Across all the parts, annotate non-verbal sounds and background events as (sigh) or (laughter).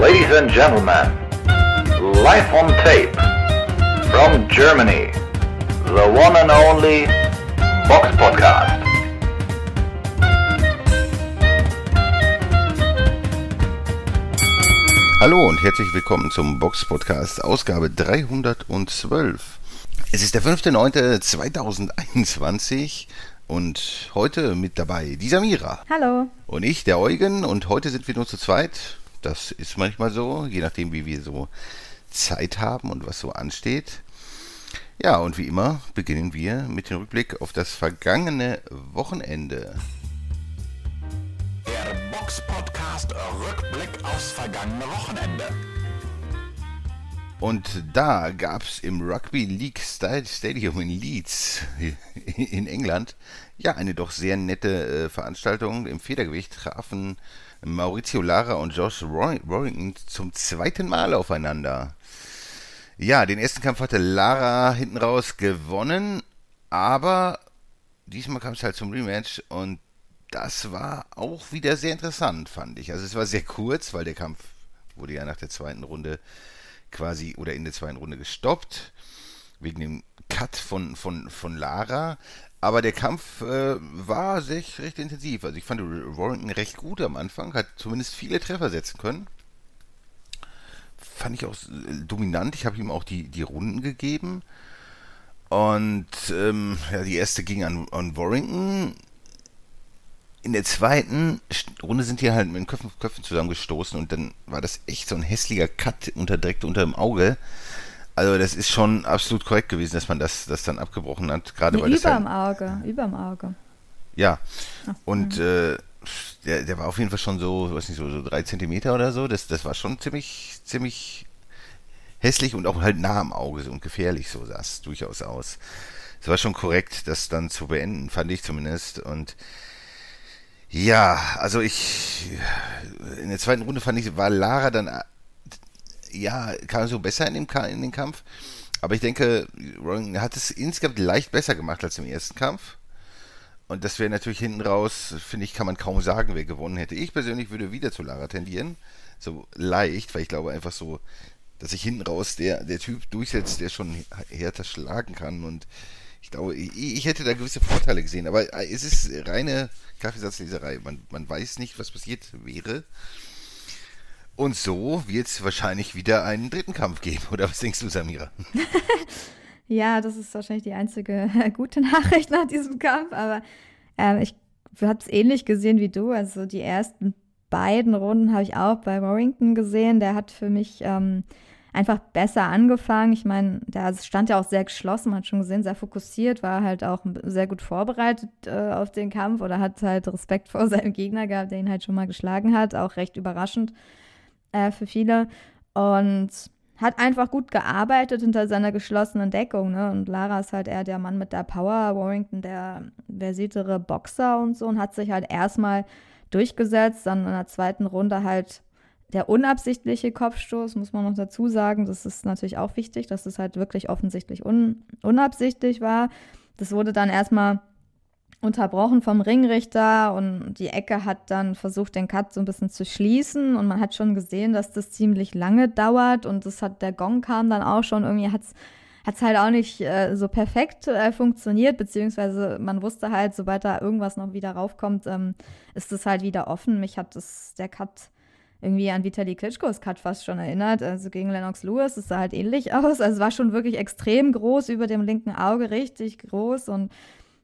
Ladies and gentlemen, live on tape from Germany, the one and only Box Podcast. Hallo und herzlich willkommen zum Box Podcast, Ausgabe 312. Es ist der 5.9.2021 und heute mit dabei die Samira. Hallo. Und ich, der Eugen. Und heute sind wir nur zu zweit. Das ist manchmal so, je nachdem, wie wir so Zeit haben und was so ansteht. Ja, und wie immer beginnen wir mit dem Rückblick auf das vergangene Wochenende. Der Box Podcast Rückblick aufs vergangene Wochenende. Und da gab es im Rugby League Stadium in Leeds (laughs) in England ja eine doch sehr nette äh, Veranstaltung. Im Federgewicht trafen Maurizio Lara und Josh Warrington zum zweiten Mal aufeinander. Ja, den ersten Kampf hatte Lara hinten raus gewonnen, aber diesmal kam es halt zum Rematch und das war auch wieder sehr interessant, fand ich. Also es war sehr kurz, weil der Kampf wurde ja nach der zweiten Runde quasi oder in der zweiten Runde gestoppt, wegen dem Cut von, von, von Lara. Aber der Kampf äh, war sehr, recht intensiv. Also ich fand Warrington recht gut am Anfang, hat zumindest viele Treffer setzen können. Fand ich auch äh, dominant. Ich habe ihm auch die, die Runden gegeben. Und ähm, ja, die erste ging an, an Warrington in der zweiten Runde sind die halt mit den Köpfen, Köpfen zusammengestoßen und dann war das echt so ein hässlicher Cut unter, direkt unter dem Auge. Also das ist schon absolut korrekt gewesen, dass man das, das dann abgebrochen hat. Gerade nee, weil über das halt, Auge, über dem Auge. Ja. Ach, und äh, der, der war auf jeden Fall schon so, weiß nicht, so, so drei Zentimeter oder so. Das, das war schon ziemlich, ziemlich hässlich und auch halt nah am Auge und gefährlich, so sah es durchaus aus. Es war schon korrekt, das dann zu beenden, fand ich zumindest. Und ja, also ich in der zweiten Runde fand ich, war Lara dann ja, kam so besser in, dem, in den Kampf. Aber ich denke, Rowan hat es insgesamt leicht besser gemacht als im ersten Kampf. Und das wäre natürlich hinten raus, finde ich, kann man kaum sagen, wer gewonnen hätte. Ich persönlich würde wieder zu Lara tendieren. So leicht, weil ich glaube einfach so, dass sich hinten raus der, der Typ durchsetzt, der schon härter schlagen kann. Und ich glaube, ich, ich hätte da gewisse Vorteile gesehen. Aber es ist reine Kaffeesatzleserei. Man, man weiß nicht, was passiert wäre. Und so wird es wahrscheinlich wieder einen dritten Kampf geben. Oder was denkst du, Samira? (laughs) ja, das ist wahrscheinlich die einzige gute Nachricht nach diesem Kampf. Aber äh, ich habe es ähnlich gesehen wie du. Also die ersten beiden Runden habe ich auch bei Warrington gesehen. Der hat für mich ähm, einfach besser angefangen. Ich meine, der stand ja auch sehr geschlossen, man hat schon gesehen, sehr fokussiert, war halt auch sehr gut vorbereitet äh, auf den Kampf oder hat halt Respekt vor (laughs) seinem Gegner gehabt, der ihn halt schon mal geschlagen hat, auch recht überraschend äh, für viele. Und hat einfach gut gearbeitet hinter seiner geschlossenen Deckung. Ne? Und Lara ist halt eher der Mann mit der Power, Warrington der versiertere Boxer und so und hat sich halt erstmal durchgesetzt, dann in der zweiten Runde halt der unabsichtliche Kopfstoß, muss man noch dazu sagen, das ist natürlich auch wichtig, dass es halt wirklich offensichtlich un unabsichtlich war. Das wurde dann erstmal unterbrochen vom Ringrichter und die Ecke hat dann versucht, den Cut so ein bisschen zu schließen und man hat schon gesehen, dass das ziemlich lange dauert und das hat, der Gong kam dann auch schon, irgendwie hat es halt auch nicht äh, so perfekt äh, funktioniert, beziehungsweise man wusste halt, sobald da irgendwas noch wieder raufkommt, ähm, ist es halt wieder offen. Mich hat das, der Cut irgendwie an Vitali Klitschkos Cut fast schon erinnert. Also gegen Lennox Lewis, das sah halt ähnlich (laughs) aus. Also es war schon wirklich extrem groß über dem linken Auge, richtig groß. Und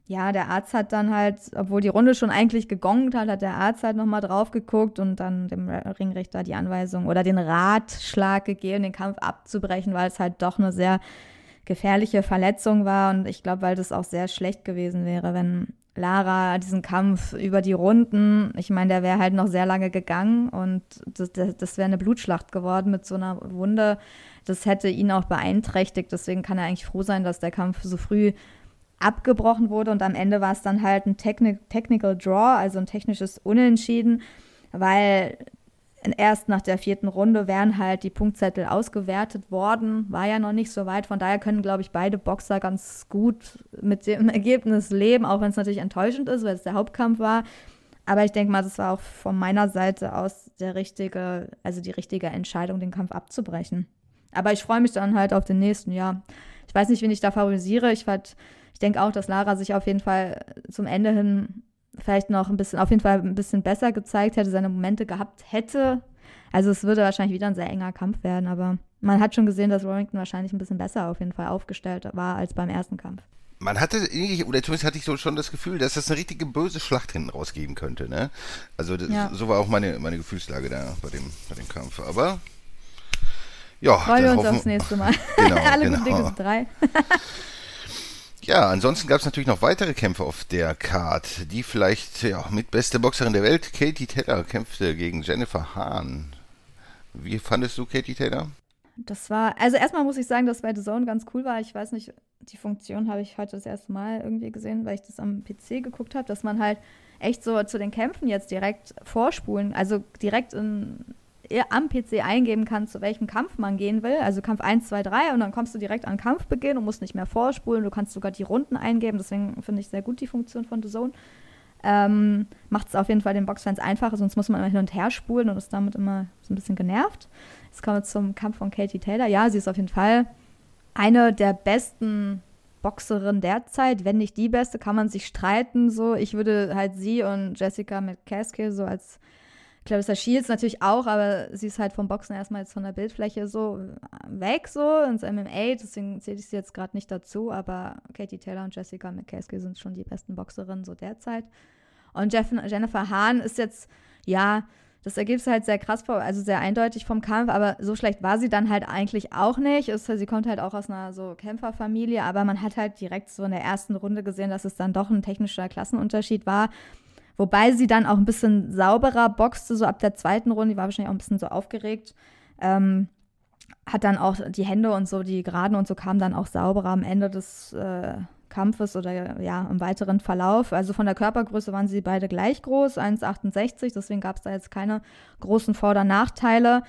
ja, der Arzt hat dann halt, obwohl die Runde schon eigentlich gegongt hat, hat der Arzt halt nochmal drauf geguckt und dann dem Ringrichter die Anweisung oder den Ratschlag gegeben, den Kampf abzubrechen, weil es halt doch eine sehr gefährliche Verletzung war. Und ich glaube, weil das auch sehr schlecht gewesen wäre, wenn Lara diesen Kampf über die Runden, ich meine, der wäre halt noch sehr lange gegangen und das, das wäre eine Blutschlacht geworden mit so einer Wunde. Das hätte ihn auch beeinträchtigt. Deswegen kann er eigentlich froh sein, dass der Kampf so früh abgebrochen wurde und am Ende war es dann halt ein Techni Technical Draw, also ein technisches Unentschieden, weil erst nach der vierten Runde wären halt die Punktzettel ausgewertet worden. War ja noch nicht so weit. Von daher können, glaube ich, beide Boxer ganz gut mit dem (laughs) Ergebnis leben, auch wenn es natürlich enttäuschend ist, weil es der Hauptkampf war. aber ich denke mal, das war auch von meiner Seite aus der richtige, also die richtige Entscheidung, den Kampf abzubrechen. Aber ich freue mich dann halt auf den nächsten, ja. Ich weiß nicht, wen ich da favorisiere. Ich, ich denke auch, dass Lara sich auf jeden Fall zum Ende hin vielleicht noch ein bisschen, auf jeden Fall ein bisschen besser gezeigt hätte, seine Momente gehabt hätte. Also es würde wahrscheinlich wieder ein sehr enger Kampf werden, aber man hat schon gesehen, dass Warrington wahrscheinlich ein bisschen besser auf jeden Fall aufgestellt war als beim ersten Kampf. Man hatte, oder zumindest hatte ich so schon das Gefühl, dass das eine richtige böse Schlacht hinten rausgeben könnte, ne? Also das, ja. so war auch meine, meine Gefühlslage da bei dem, bei dem Kampf. Aber ja. Freuen wir uns aufs nächste Mal. Genau, (laughs) Alle genau. guten Dinge drei. (laughs) Ja, ansonsten gab es natürlich noch weitere Kämpfe auf der Card. Die vielleicht ja, mitbeste Boxerin der Welt, Katie Taylor, kämpfte gegen Jennifer Hahn. Wie fandest du Katie Taylor? Das war, also erstmal muss ich sagen, dass bei The Zone ganz cool war. Ich weiß nicht, die Funktion habe ich heute das erste Mal irgendwie gesehen, weil ich das am PC geguckt habe, dass man halt echt so zu den Kämpfen jetzt direkt vorspulen, also direkt in am PC eingeben kann, zu welchem Kampf man gehen will. Also Kampf 1, 2, 3 und dann kommst du direkt an Kampfbeginn und musst nicht mehr vorspulen. Du kannst sogar die Runden eingeben. Deswegen finde ich sehr gut die Funktion von The Zone. Ähm, Macht es auf jeden Fall den Boxfans einfacher, sonst muss man immer hin und her spulen und ist damit immer so ein bisschen genervt. Jetzt kommen wir zum Kampf von Katie Taylor. Ja, sie ist auf jeden Fall eine der besten Boxerinnen derzeit, wenn nicht die beste, kann man sich streiten. So, ich würde halt sie und Jessica McCaskill so als Clarissa Shields natürlich auch, aber sie ist halt vom Boxen erstmal jetzt von der Bildfläche so weg, so ins MMA, deswegen zähle ich sie jetzt gerade nicht dazu, aber Katie Taylor und Jessica McCaskill sind schon die besten Boxerinnen so derzeit. Und Jeff, Jennifer Hahn ist jetzt, ja, das ergibt halt sehr krass, also sehr eindeutig vom Kampf, aber so schlecht war sie dann halt eigentlich auch nicht. Ist, sie kommt halt auch aus einer so Kämpferfamilie, aber man hat halt direkt so in der ersten Runde gesehen, dass es dann doch ein technischer Klassenunterschied war. Wobei sie dann auch ein bisschen sauberer boxte, so ab der zweiten Runde, die war wahrscheinlich auch ein bisschen so aufgeregt. Ähm, hat dann auch die Hände und so, die Geraden und so kamen dann auch sauberer am Ende des äh, Kampfes oder ja, im weiteren Verlauf. Also von der Körpergröße waren sie beide gleich groß, 1,68, deswegen gab es da jetzt keine großen Vor- oder Nachteile.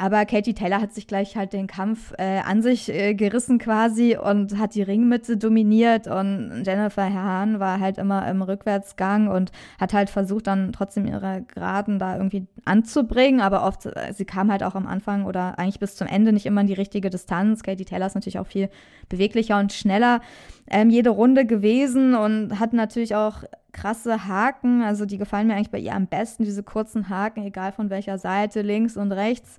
Aber Katie Taylor hat sich gleich halt den Kampf äh, an sich äh, gerissen quasi und hat die Ringmitte dominiert und Jennifer Hahn war halt immer im Rückwärtsgang und hat halt versucht dann trotzdem ihre Geraden da irgendwie anzubringen, aber oft, äh, sie kam halt auch am Anfang oder eigentlich bis zum Ende nicht immer in die richtige Distanz. Katie Taylor ist natürlich auch viel beweglicher und schneller ähm, jede Runde gewesen und hat natürlich auch krasse Haken, also die gefallen mir eigentlich bei ihr am besten, diese kurzen Haken, egal von welcher Seite, links und rechts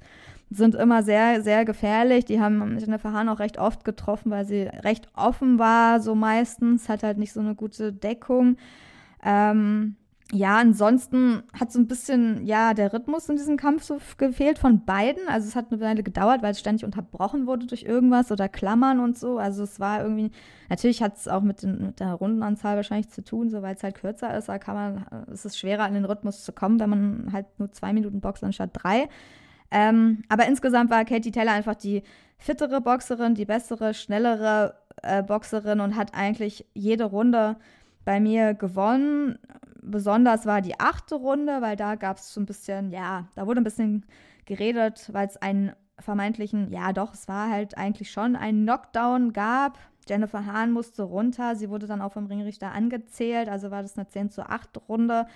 sind immer sehr, sehr gefährlich. Die haben Jennifer Hahn auch recht oft getroffen, weil sie recht offen war, so meistens, hat halt nicht so eine gute Deckung. Ähm, ja, ansonsten hat so ein bisschen, ja, der Rhythmus in diesem Kampf so gefehlt von beiden. Also es hat eine Weile gedauert, weil es ständig unterbrochen wurde durch irgendwas oder Klammern und so. Also es war irgendwie, natürlich hat es auch mit, den, mit, der Rundenanzahl wahrscheinlich zu tun, so weil es halt kürzer ist, da kann man, es ist schwerer an den Rhythmus zu kommen, wenn man halt nur zwei Minuten boxt anstatt drei. Ähm, aber insgesamt war Katie Taylor einfach die fittere Boxerin, die bessere, schnellere äh, Boxerin und hat eigentlich jede Runde bei mir gewonnen. Besonders war die achte Runde, weil da gab es so ein bisschen, ja, da wurde ein bisschen geredet, weil es einen vermeintlichen, ja doch, es war halt eigentlich schon ein Knockdown gab. Jennifer Hahn musste runter, sie wurde dann auch vom Ringrichter angezählt, also war das eine 10 zu 8 Runde.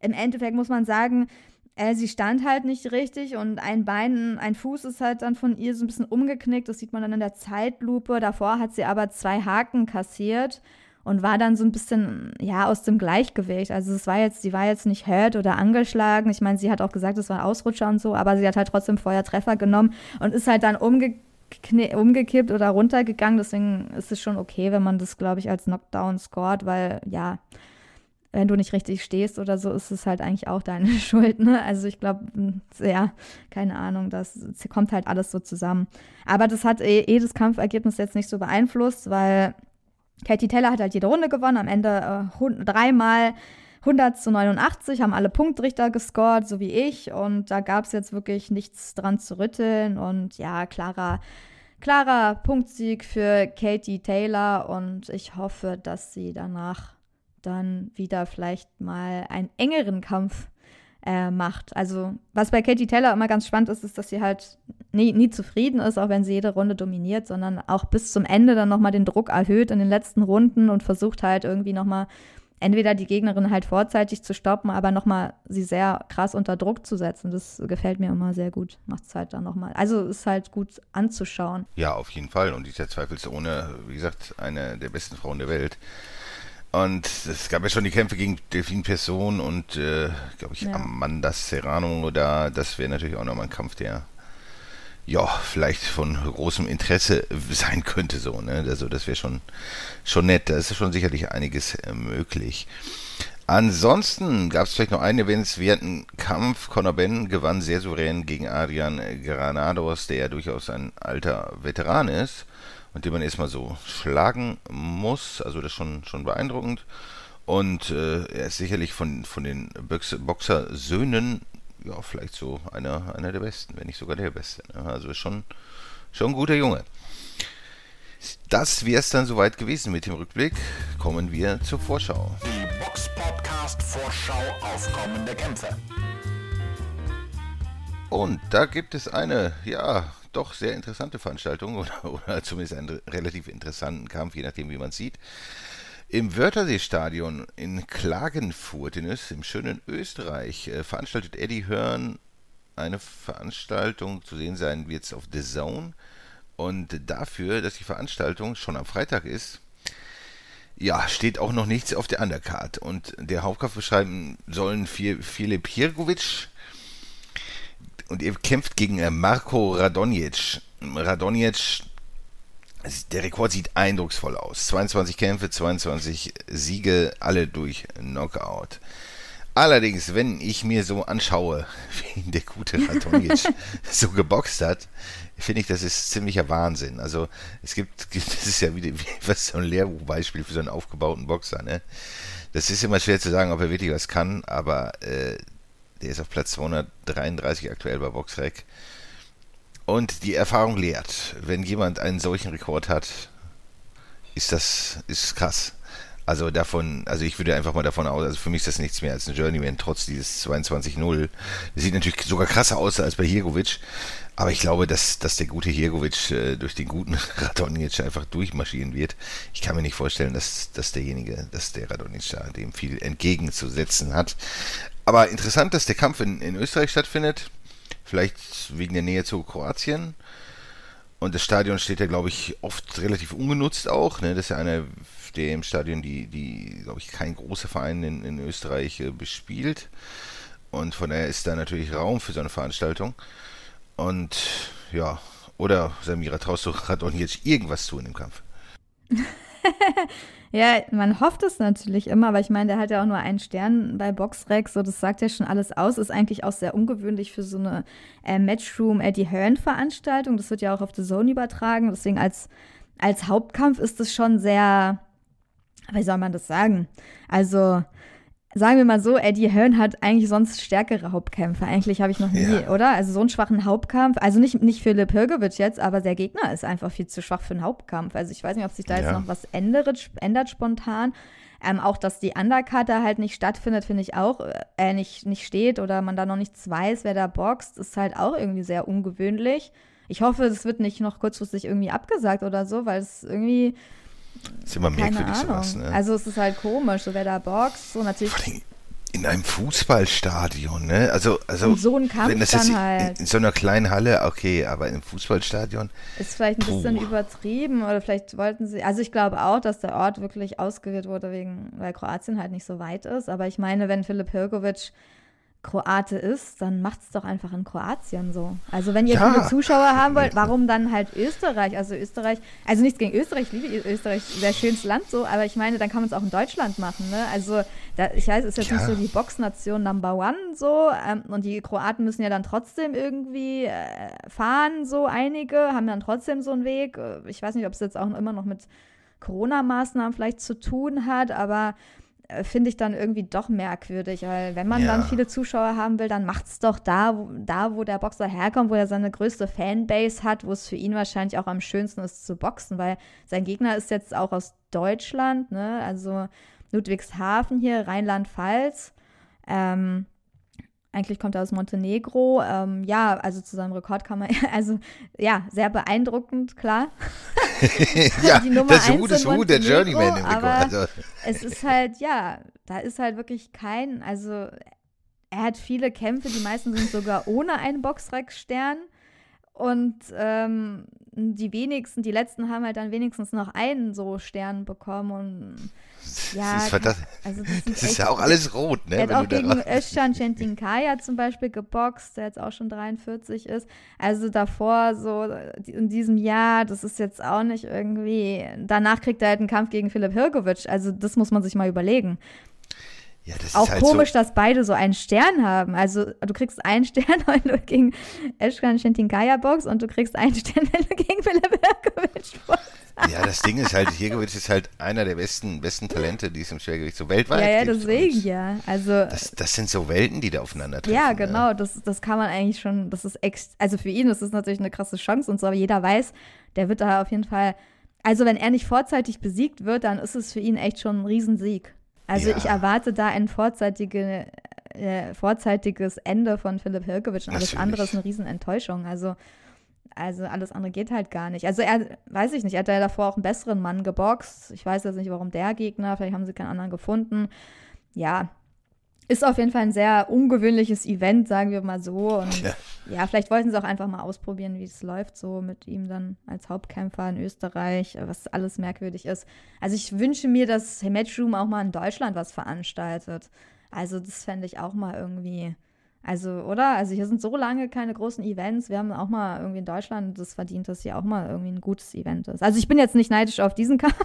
Im Endeffekt muss man sagen, äh, sie stand halt nicht richtig und ein Bein, ein Fuß ist halt dann von ihr so ein bisschen umgeknickt. Das sieht man dann in der Zeitlupe. Davor hat sie aber zwei Haken kassiert und war dann so ein bisschen, ja, aus dem Gleichgewicht. Also es war jetzt, sie war jetzt nicht hurt oder angeschlagen. Ich meine, sie hat auch gesagt, es war Ausrutscher und so, aber sie hat halt trotzdem vorher Treffer genommen und ist halt dann umgekippt oder runtergegangen. Deswegen ist es schon okay, wenn man das, glaube ich, als Knockdown scored, weil ja, wenn du nicht richtig stehst oder so, ist es halt eigentlich auch deine (laughs) Schuld. Ne? Also ich glaube, ja, keine Ahnung, das kommt halt alles so zusammen. Aber das hat eh, eh das Kampfergebnis jetzt nicht so beeinflusst, weil Katie Taylor hat halt jede Runde gewonnen, am Ende äh, dreimal 100 zu 89, haben alle Punktrichter gescored, so wie ich. Und da gab es jetzt wirklich nichts dran zu rütteln. Und ja, klarer, klarer Punktsieg für Katie Taylor. Und ich hoffe, dass sie danach dann wieder vielleicht mal einen engeren Kampf äh, macht. Also, was bei Katie Taylor immer ganz spannend ist, ist, dass sie halt nie, nie zufrieden ist, auch wenn sie jede Runde dominiert, sondern auch bis zum Ende dann nochmal den Druck erhöht in den letzten Runden und versucht halt irgendwie nochmal entweder die Gegnerin halt vorzeitig zu stoppen, aber nochmal sie sehr krass unter Druck zu setzen. Das gefällt mir immer sehr gut. Macht es halt dann nochmal. Also ist halt gut anzuschauen. Ja, auf jeden Fall. Und ist ja zweifelsohne, wie gesagt, eine der besten Frauen der Welt. Und es gab ja schon die Kämpfe gegen Delphine Person und, äh, glaube ich, ja. Amanda Serrano. Oder das wäre natürlich auch nochmal ein Kampf, der ja, vielleicht von großem Interesse sein könnte, so, ne? Also das wäre schon, schon nett. Da ist schon sicherlich einiges äh, möglich. Ansonsten gab es vielleicht noch einen erwähnenswerten Kampf. Conor Ben gewann sehr souverän gegen Adrian Granados, der ja durchaus ein alter Veteran ist und den man erstmal so schlagen muss. Also das ist schon, schon beeindruckend. Und äh, er ist sicherlich von, von den Boxer-Söhnen ja, vielleicht so einer, einer der besten, wenn nicht sogar der beste. Ne? Also schon, schon ein guter Junge. Das wäre es dann soweit gewesen mit dem Rückblick. Kommen wir zur Vorschau. Die Box Podcast Vorschau auf kommende Kämpfe. Und da gibt es eine, ja, doch sehr interessante Veranstaltung (laughs) oder, oder zumindest einen relativ interessanten Kampf, je nachdem, wie man es sieht. Im Wörthersee-Stadion in Klagenfurt in Öst, im schönen Österreich äh, veranstaltet Eddie Hearn eine Veranstaltung, zu sehen sein wird es auf The Zone. Und dafür, dass die Veranstaltung schon am Freitag ist, ja, steht auch noch nichts auf der Undercard. Und der Hauptkampf beschreiben sollen Filip Hirgovic und er kämpft gegen äh, Marco Radonjic. Radonjic der Rekord sieht eindrucksvoll aus. 22 Kämpfe, 22 Siege, alle durch Knockout. Allerdings, wenn ich mir so anschaue, (laughs) wie der gute Ratonic (laughs) so geboxt hat, finde ich, das ist ziemlicher Wahnsinn. Also es gibt, (laughs) das ist ja wieder wie, was so ein Lehrbuchbeispiel für so einen aufgebauten Boxer. Ne? Das ist immer schwer zu sagen, ob er wirklich was kann, aber äh, der ist auf Platz 233 aktuell bei Boxrec. Und die Erfahrung lehrt, wenn jemand einen solchen Rekord hat, ist das ist krass. Also davon, also ich würde einfach mal davon aus, also für mich ist das nichts mehr als ein Journeyman, trotz dieses 22-0. Das sieht natürlich sogar krasser aus als bei Hirgovic, aber ich glaube, dass, dass der gute Hirgovic äh, durch den guten (laughs) Radonic einfach durchmarschieren wird. Ich kann mir nicht vorstellen, dass, dass derjenige, dass der Radonic da dem viel entgegenzusetzen hat. Aber interessant, dass der Kampf in, in Österreich stattfindet. Vielleicht wegen der Nähe zu Kroatien. Und das Stadion steht ja, glaube ich, oft relativ ungenutzt auch. Ne? Das ist ja einer der im Stadion, die, die glaube ich, kein großer Verein in, in Österreich äh, bespielt. Und von daher ist da natürlich Raum für so eine Veranstaltung. Und ja, oder Samira, traust du Radon jetzt irgendwas zu in dem Kampf? (laughs) Ja, man hofft es natürlich immer, aber ich meine, der hat ja auch nur einen Stern bei Boxrec, so das sagt ja schon alles aus. Ist eigentlich auch sehr ungewöhnlich für so eine äh, Matchroom Eddie Hearn Veranstaltung. Das wird ja auch auf The Zone übertragen. Deswegen als, als Hauptkampf ist es schon sehr, wie soll man das sagen? Also sagen wir mal so, Eddie Hearn hat eigentlich sonst stärkere Hauptkämpfe. Eigentlich habe ich noch nie, ja. oder? Also so einen schwachen Hauptkampf. Also nicht, nicht Philipp Hirgovic jetzt, aber der Gegner ist einfach viel zu schwach für einen Hauptkampf. Also ich weiß nicht, ob sich da ja. jetzt noch was ändert, ändert spontan. Ähm, auch, dass die Undercut da halt nicht stattfindet, finde ich auch, äh, nicht, nicht steht oder man da noch nichts weiß, wer da boxt, ist halt auch irgendwie sehr ungewöhnlich. Ich hoffe, es wird nicht noch kurzfristig irgendwie abgesagt oder so, weil es irgendwie ist immer merkwürdig sowas, ne? Also es ist halt komisch, so wer da boxt, so natürlich. Vor allem in einem Fußballstadion, ne? Also, also Und so ein Kampf wenn das jetzt in, halt. in, so einer kleinen Halle, okay, aber in einem Fußballstadion. Ist vielleicht ein puh. bisschen übertrieben oder vielleicht wollten sie, also ich glaube auch, dass der Ort wirklich ausgewählt wurde, wegen, weil Kroatien halt nicht so weit ist. Aber ich meine, wenn Philipp Hirkovic Kroate ist, dann macht es doch einfach in Kroatien so. Also wenn ihr ja. viele Zuschauer haben wollt, warum dann halt Österreich? Also Österreich, also nichts gegen Österreich, ich liebe Österreich, sehr schönes Land so, aber ich meine, dann kann man es auch in Deutschland machen. Ne? Also da, ich weiß, es ist jetzt ja. nicht so die Boxnation Number One so ähm, und die Kroaten müssen ja dann trotzdem irgendwie äh, fahren, so einige, haben dann trotzdem so einen Weg. Äh, ich weiß nicht, ob es jetzt auch immer noch mit Corona-Maßnahmen vielleicht zu tun hat, aber finde ich dann irgendwie doch merkwürdig, weil wenn man ja. dann viele Zuschauer haben will, dann macht es doch da wo, da, wo der Boxer herkommt, wo er seine größte Fanbase hat, wo es für ihn wahrscheinlich auch am schönsten ist zu boxen, weil sein Gegner ist jetzt auch aus Deutschland, ne? also Ludwigshafen hier, Rheinland-Pfalz. Ähm, eigentlich kommt er aus Montenegro. Ähm, ja, also zu seinem Rekord kann man, (laughs) also ja, sehr beeindruckend, klar. (laughs) (laughs) ja, die Nummer das in Hu der Journeyman im Rekord. Also, es ist halt, ja, da ist halt wirklich kein, also er hat viele Kämpfe, die meisten sind sogar ohne einen Boxrec-Stern. Und ähm, die wenigsten, die letzten haben halt dann wenigstens noch einen so Stern bekommen. Und ja, das ist, also das, das ist ja auch alles rot, ne? er hat auch gegen (laughs) Özcan Çetinkaya zum Beispiel geboxt, der jetzt auch schon 43 ist. Also davor so in diesem Jahr, das ist jetzt auch nicht irgendwie. Danach kriegt er halt einen Kampf gegen Philipp Hirkovic. Also das muss man sich mal überlegen. Ja, das Auch halt komisch, so, dass beide so einen Stern haben. Also du kriegst einen (laughs) Stern, wenn du gegen Özcan Çetinkaya boxst und du kriegst einen (laughs) Stern, wenn du gegen Philipp Hirkovic boxst. Ja, das Ding ist halt, Jirgovic ist halt einer der besten, besten Talente, die es im Schwergewicht so weltweit Ja, ja, gibt. deswegen ja. Also Das, das sind so Welten, die da aufeinandertreffen. Ja, ne? genau, das, das kann man eigentlich schon, das ist ex also für ihn ist das natürlich eine krasse Chance und so, aber jeder weiß, der wird da auf jeden Fall, also wenn er nicht vorzeitig besiegt wird, dann ist es für ihn echt schon ein Riesensieg. Also Ja. ich erwarte da ein vorzeitige, äh, vorzeitiges Ende von Philipp Hirkovic und alles Natürlich. andere ist eine Riesenenttäuschung. Also, also alles andere geht halt gar nicht. Also er, weiß ich nicht, er hat ja davor auch einen besseren Mann geboxt. Ich weiß jetzt nicht, warum der Gegner, vielleicht haben sie keinen anderen gefunden. Ja, ist auf jeden Fall ein sehr ungewöhnliches Event, sagen wir mal so. Und Ja. ja, vielleicht wollten sie auch einfach mal ausprobieren, wie es läuft, so mit ihm dann als Hauptkämpfer in Österreich, was alles merkwürdig ist. Also ich wünsche mir, dass Matchroom auch mal in Deutschland was veranstaltet. Also das fände ich auch mal irgendwie. Also, oder? Also hier sind so lange keine großen Events. Wir haben auch mal irgendwie in Deutschland das verdient, dass hier auch mal irgendwie ein gutes Event ist. Also ich bin jetzt nicht neidisch auf diesen Kampf. (laughs)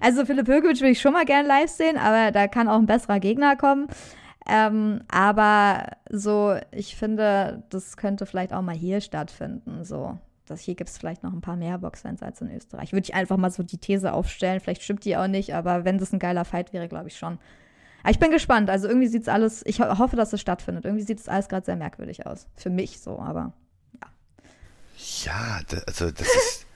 Also Philipp Hökovic würde ich schon mal gerne live sehen, aber da kann auch ein besserer Gegner kommen. Ähm, aber so, ich finde, das könnte vielleicht auch mal hier stattfinden. So, das hier gibt es vielleicht noch ein paar mehr Boxfans als in Österreich. Würde ich einfach mal so die These aufstellen. Vielleicht stimmt die auch nicht, aber wenn das ein geiler Fight wäre, glaube ich schon. Aber ich bin gespannt. Also irgendwie sieht es alles, ich ho hoffe, dass es stattfindet. Irgendwie sieht es alles gerade sehr merkwürdig aus. Für mich so, aber Ja, da, also das ist.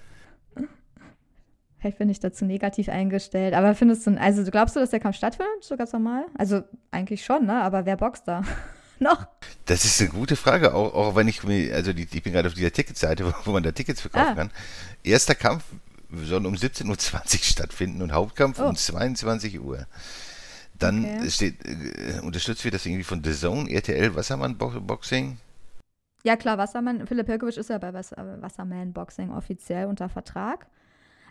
Vielleicht bin ich dazu negativ eingestellt. Aber findest du, also glaubst du, dass der Kampf stattfindet? So ganz normal? Also eigentlich schon, ne? Aber wer boxt da? (laughs) noch? Das ist eine gute Frage, auch, auch wenn ich mir, also die, ich bin gerade auf dieser Ticketseite, (laughs) wo, man da Tickets verkaufen Ah. kann. Erster Kampf soll um 17.20 Uhr (laughs) stattfinden und Hauptkampf Oh. um 22 Uhr. Dann Okay. steht, äh, unterstützt wird das irgendwie von The Zone, RTL, Wassermann Bo Boxing. Ja, klar, Wassermann. Philipp Hirkovic ist ja bei Was äh, Wasserman Boxing offiziell unter Vertrag.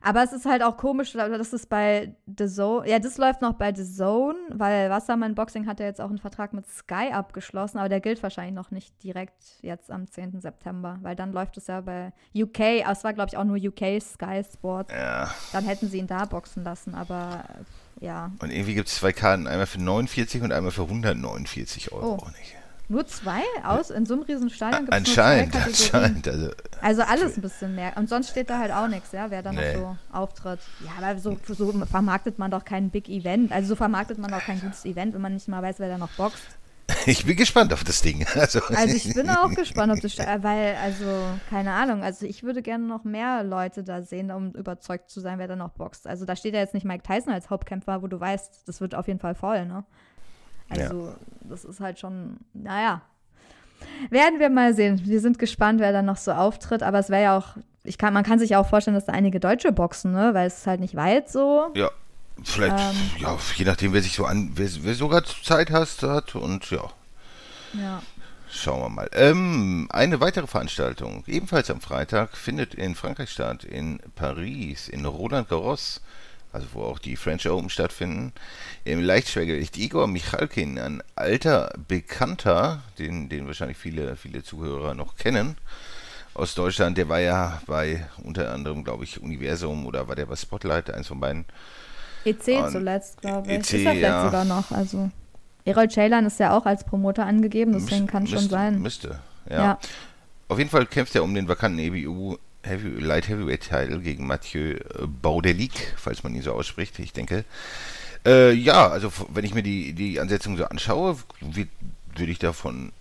Aber es ist halt auch komisch, dass es bei The Zone, ja, das läuft noch bei The Zone, weil Wasserman Boxing hat ja jetzt auch einen Vertrag mit Sky abgeschlossen, aber der gilt wahrscheinlich noch nicht direkt jetzt am 10. September, weil dann läuft es ja bei UK, aber es war glaube ich auch nur UK Sky Sports, Ja, dann hätten sie ihn da boxen lassen, aber ja, und irgendwie gibt es zwei Karten, einmal für 49 und einmal für 149 Euro. Oh. Nicht? Nur zwei aus, in so einem riesen Stadion gibt es Anscheinend, nur zwei Kategorien. anscheinend. Also, Also (laughs) alles ein bisschen mehr. Und sonst steht da halt auch nichts, ja, wer da Nee. noch so auftritt. Ja, aber so, so vermarktet man doch kein Big Event. Also so vermarktet man doch kein gutes Event, wenn man nicht mal weiß, wer da noch boxt. (laughs) ich bin gespannt auf das Ding. (laughs) Also, Also ich bin auch gespannt, ob das, sta- weil, also, keine Ahnung, also ich würde gerne noch mehr Leute da sehen, um überzeugt zu sein, wer da noch boxt. Also da steht ja jetzt nicht Mike Tyson als Hauptkämpfer, wo du weißt, das wird auf jeden Fall voll, ne? Also das ist halt schon, naja. Werden wir mal sehen. Wir sind gespannt, wer da noch so auftritt, aber es wäre ja auch, ich kann, man kann sich ja auch vorstellen, dass da einige Deutsche boxen, ne? Weil es ist halt nicht weit so. Ja, vielleicht, Ähm. ja, je nachdem, wer sich so an, wer, wer sogar Zeit hast, hat und ja, Ja. schauen wir mal. Ähm, eine weitere Veranstaltung, ebenfalls am Freitag, findet in Frankreich statt, in Paris, in Roland Garros, also wo auch die French Open stattfinden. Im Leichtschwergewicht Igor Michalkin, ein alter Bekannter, den, den wahrscheinlich viele, viele Zuhörer noch kennen. Aus Deutschland, der war ja bei unter anderem, glaube ich, Universum oder war der bei Spotlight, eins von beiden. EC zuletzt, glaube ich. EC, ist er vielleicht ja. sogar noch. Also Errol Ceylan ist ja auch als Promoter angegeben, deswegen Müsste- kann schon müsste, sein. Müsste, ja. Ja. Auf jeden Fall kämpft er um den vakanten EBU Heavy, Light Heavyweight Title gegen Mathieu äh, Baudelic, falls man ihn so ausspricht, ich denke. Äh, ja, also wenn ich mir die, die Ansetzung so anschaue, würde ich davon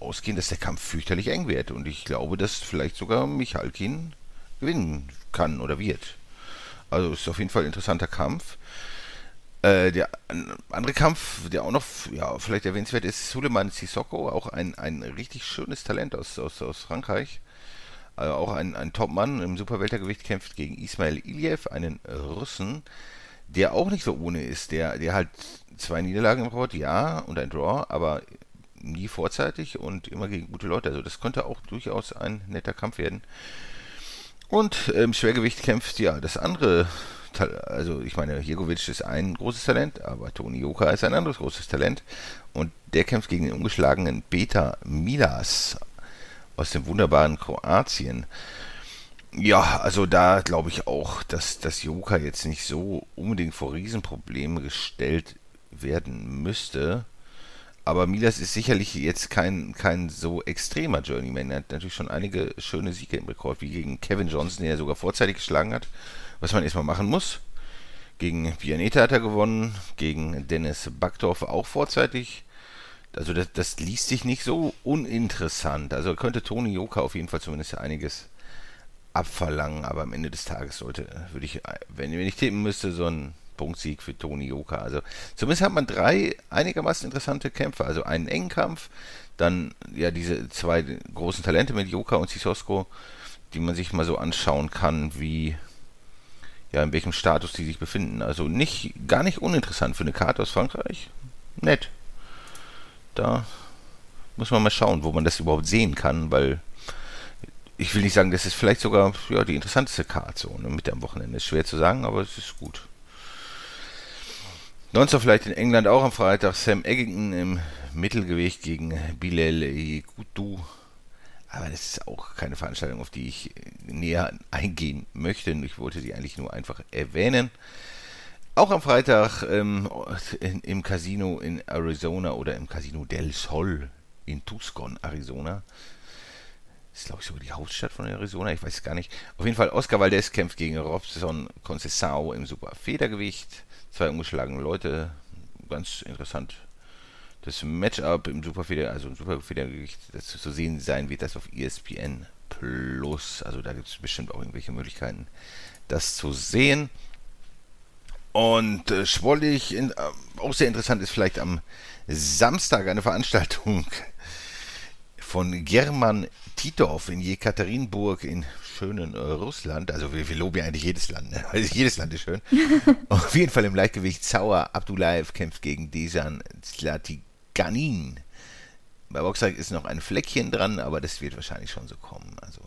ausgehen, dass der Kampf fürchterlich eng wird. Und ich glaube, dass vielleicht sogar Michalkin gewinnen kann oder wird. Also ist auf jeden Fall ein interessanter Kampf. Äh, der an- andere Kampf, der auch noch ja, vielleicht erwähnenswert ist, Suleiman Sissoko, auch ein, ein richtig schönes Talent aus, aus, aus Frankreich. Also auch ein, ein Top-Mann im Superweltergewicht kämpft gegen Ismail Iliev, einen Russen, der auch nicht so ohne ist. Der, der halt zwei Niederlagen im Rekord, ja, und ein Draw, aber nie vorzeitig und immer gegen gute Leute. Also das könnte auch durchaus ein netter Kampf werden. Und im Schwergewicht kämpft ja das andere also ich meine, Jegovic ist ein großes Talent, aber Toni Joka ist ein anderes großes Talent. Und der kämpft gegen den ungeschlagenen Peter Milas aus dem wunderbaren Kroatien. Ja, also da glaube ich auch, dass das Joka jetzt nicht so unbedingt vor Riesenprobleme gestellt werden müsste. Aber Milas ist sicherlich jetzt kein, kein so extremer Journeyman. Er hat natürlich schon einige schöne Siege im Rekord, wie gegen Kevin Johnson, den er sogar vorzeitig geschlagen hat was man erstmal machen muss. Gegen Pianeta hat er gewonnen, gegen Dennis Backdorf auch vorzeitig. Also das, das liest sich nicht so uninteressant. Also könnte Toni Joka auf jeden Fall zumindest einiges abverlangen, aber am Ende des Tages sollte, würde ich, wenn, wenn ich tippen müsste, so ein Punktsieg für Toni Joka. Also zumindest hat man drei einigermaßen interessante Kämpfe. Also einen engen Kampf, dann ja diese zwei großen Talente mit Joka und Sisosko, die man sich mal so anschauen kann, wie ja, in welchem Status die sich befinden. Also nicht, gar nicht uninteressant für eine Karte aus Frankreich. Nett. Da muss man mal schauen, wo man das überhaupt sehen kann, weil ich will nicht sagen, das ist vielleicht sogar ja, die interessanteste Karte so, ne, mit am Wochenende. Ist schwer zu sagen, aber es ist gut. Sonst vielleicht in England auch am Freitag Sam Eggington im Mittelgewicht gegen Bilal Kutu aber das ist auch keine Veranstaltung, auf die ich näher eingehen möchte. Ich wollte sie eigentlich nur einfach erwähnen. Auch am Freitag ähm, in, im Casino in Arizona oder im Casino Del Sol in Tucson, Arizona. Das ist, glaube ich, sogar die Hauptstadt von Arizona. Ich weiß es gar nicht. Auf jeden Fall, Oscar Valdez kämpft gegen Robson Concesao im Super Federgewicht. Zwei ungeschlagene Leute. Ganz interessant das Matchup im Superfeder, also im Superfedergewicht, das zu sehen sein wird, das auf ESPN Plus. Also da gibt es bestimmt auch irgendwelche Möglichkeiten, das zu sehen. Und äh, sportlich in, äh, auch sehr interessant ist vielleicht am Samstag eine Veranstaltung von German Titov in Jekaterinburg in schönen äh, Russland. Also wir, wir, loben ja eigentlich jedes Land, ne? also jedes Land ist schön. (laughs) Auf jeden Fall im Leichtgewicht Zauer Abdullaev kämpft gegen Dejan Zlatik Ganin. Bei Boxer ist noch ein Fleckchen dran, aber das wird wahrscheinlich schon so kommen. Also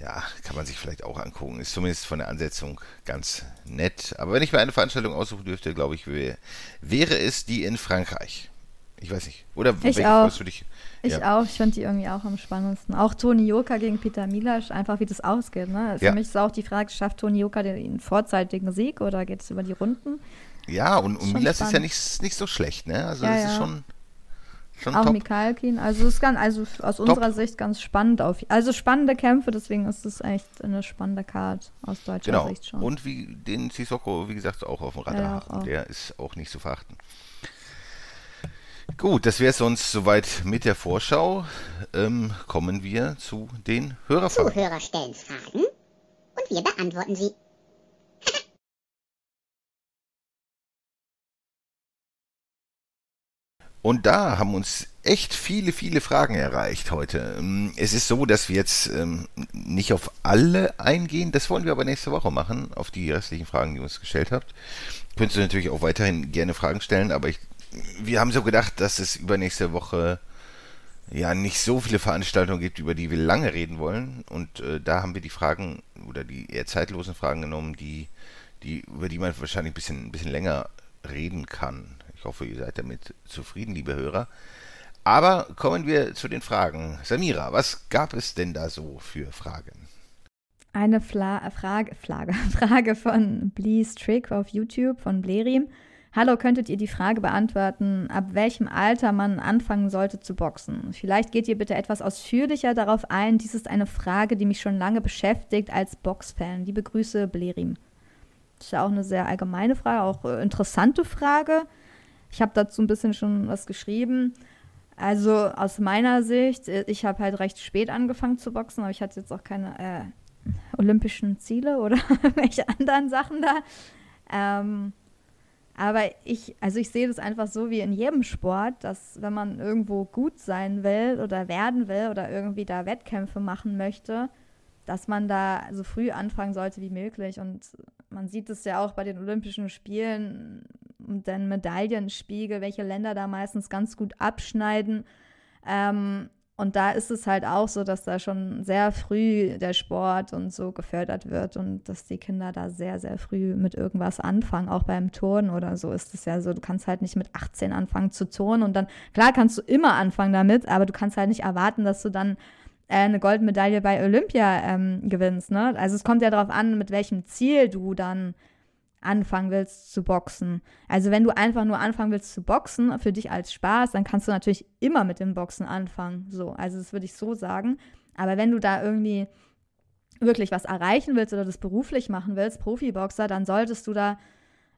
ja, kann man sich vielleicht auch angucken. Ist zumindest von der Ansetzung ganz nett. Aber wenn ich mir eine Veranstaltung aussuchen dürfte, glaube ich, wäre es die in Frankreich. Ich weiß nicht. Oder ich auch. Du dich? Ich ja. auch. Ich fand die irgendwie auch am spannendsten. Auch Toni Joka gegen Peter Milasch, einfach wie das ausgeht. Ne? Für ja. mich ist auch die Frage, schafft Toni Joka den vorzeitigen Sieg oder geht es über die Runden? Ja, und, und Milas ist ja nicht, nicht so schlecht, ne? Also ja, das ist schon, schon Auch top. Mikalkin, also es ist ganz, also aus top. unserer Sicht ganz spannend auf. Also spannende Kämpfe, deswegen ist es echt eine spannende Card aus deutscher genau. Sicht schon. Und wie den Sissoko, wie gesagt, auch auf dem Radar. Ja, Der ist auch nicht zu verachten. Gut, das wäre es sonst soweit mit der Vorschau. Ähm, kommen wir zu den Hörerfragen. Zuhörer stellen Fragen und wir beantworten sie. Und da haben uns echt viele, viele Fragen erreicht heute. Ähm, es ist so, dass wir jetzt ähm, nicht auf alle eingehen. Das wollen wir aber nächste Woche machen, auf die restlichen Fragen, die ihr uns gestellt habt. Könntest du natürlich auch weiterhin gerne Fragen stellen, aber ich, wir haben so gedacht, dass es übernächste Woche ja nicht so viele Veranstaltungen gibt, über die wir lange reden wollen. Und äh, da haben wir die Fragen oder die eher zeitlosen Fragen genommen, die, die, über die man wahrscheinlich ein bisschen, ein bisschen länger reden kann. Ich hoffe, ihr seid damit zufrieden, liebe Hörer. Aber kommen wir zu den Fragen. Samira, was gab es denn da so für Fragen? Eine Fla Frage, Frage, (laughs) Frage von Blees Trick auf YouTube von Blerim. Hallo, könntet ihr die Frage beantworten, ab welchem Alter man anfangen sollte zu boxen? Vielleicht geht ihr bitte etwas ausführlicher darauf ein. Dies ist eine Frage, die mich schon lange beschäftigt als Boxfan. Liebe Grüße, Blerim. Das ist ja auch eine sehr allgemeine Frage, auch äh, interessante Frage. Ich habe dazu ein bisschen schon was geschrieben. Also aus meiner Sicht, äh, ich habe halt recht spät angefangen zu boxen, aber ich hatte jetzt auch keine äh, olympischen Ziele oder (laughs) welche anderen Sachen da. Ähm, aber ich, also ich sehe das einfach so wie in jedem Sport, dass wenn man irgendwo gut sein will oder werden will oder irgendwie da Wettkämpfe machen möchte, dass man da so früh anfangen sollte wie möglich. Und man sieht es ja auch bei den Olympischen Spielen und den Medaillenspiegel, welche Länder da meistens ganz gut abschneiden. Ähm, und da ist es halt auch so, dass da schon sehr früh der Sport und so gefördert wird und dass die Kinder da sehr, sehr früh mit irgendwas anfangen. Auch beim Turnen oder so ist es ja so, du kannst halt nicht mit 18 anfangen zu turnen und dann, klar kannst du immer anfangen damit, aber du kannst halt nicht erwarten, dass du dann eine Goldmedaille bei Olympia ähm, gewinnst. Ne? Also es kommt ja darauf an, mit welchem Ziel du dann anfangen willst zu boxen. Also wenn du einfach nur anfangen willst zu boxen, für dich als Spaß, dann kannst du natürlich immer mit dem Boxen anfangen. So, also das würde ich so sagen. Aber wenn du da irgendwie wirklich was erreichen willst oder das beruflich machen willst, Profiboxer, dann solltest du da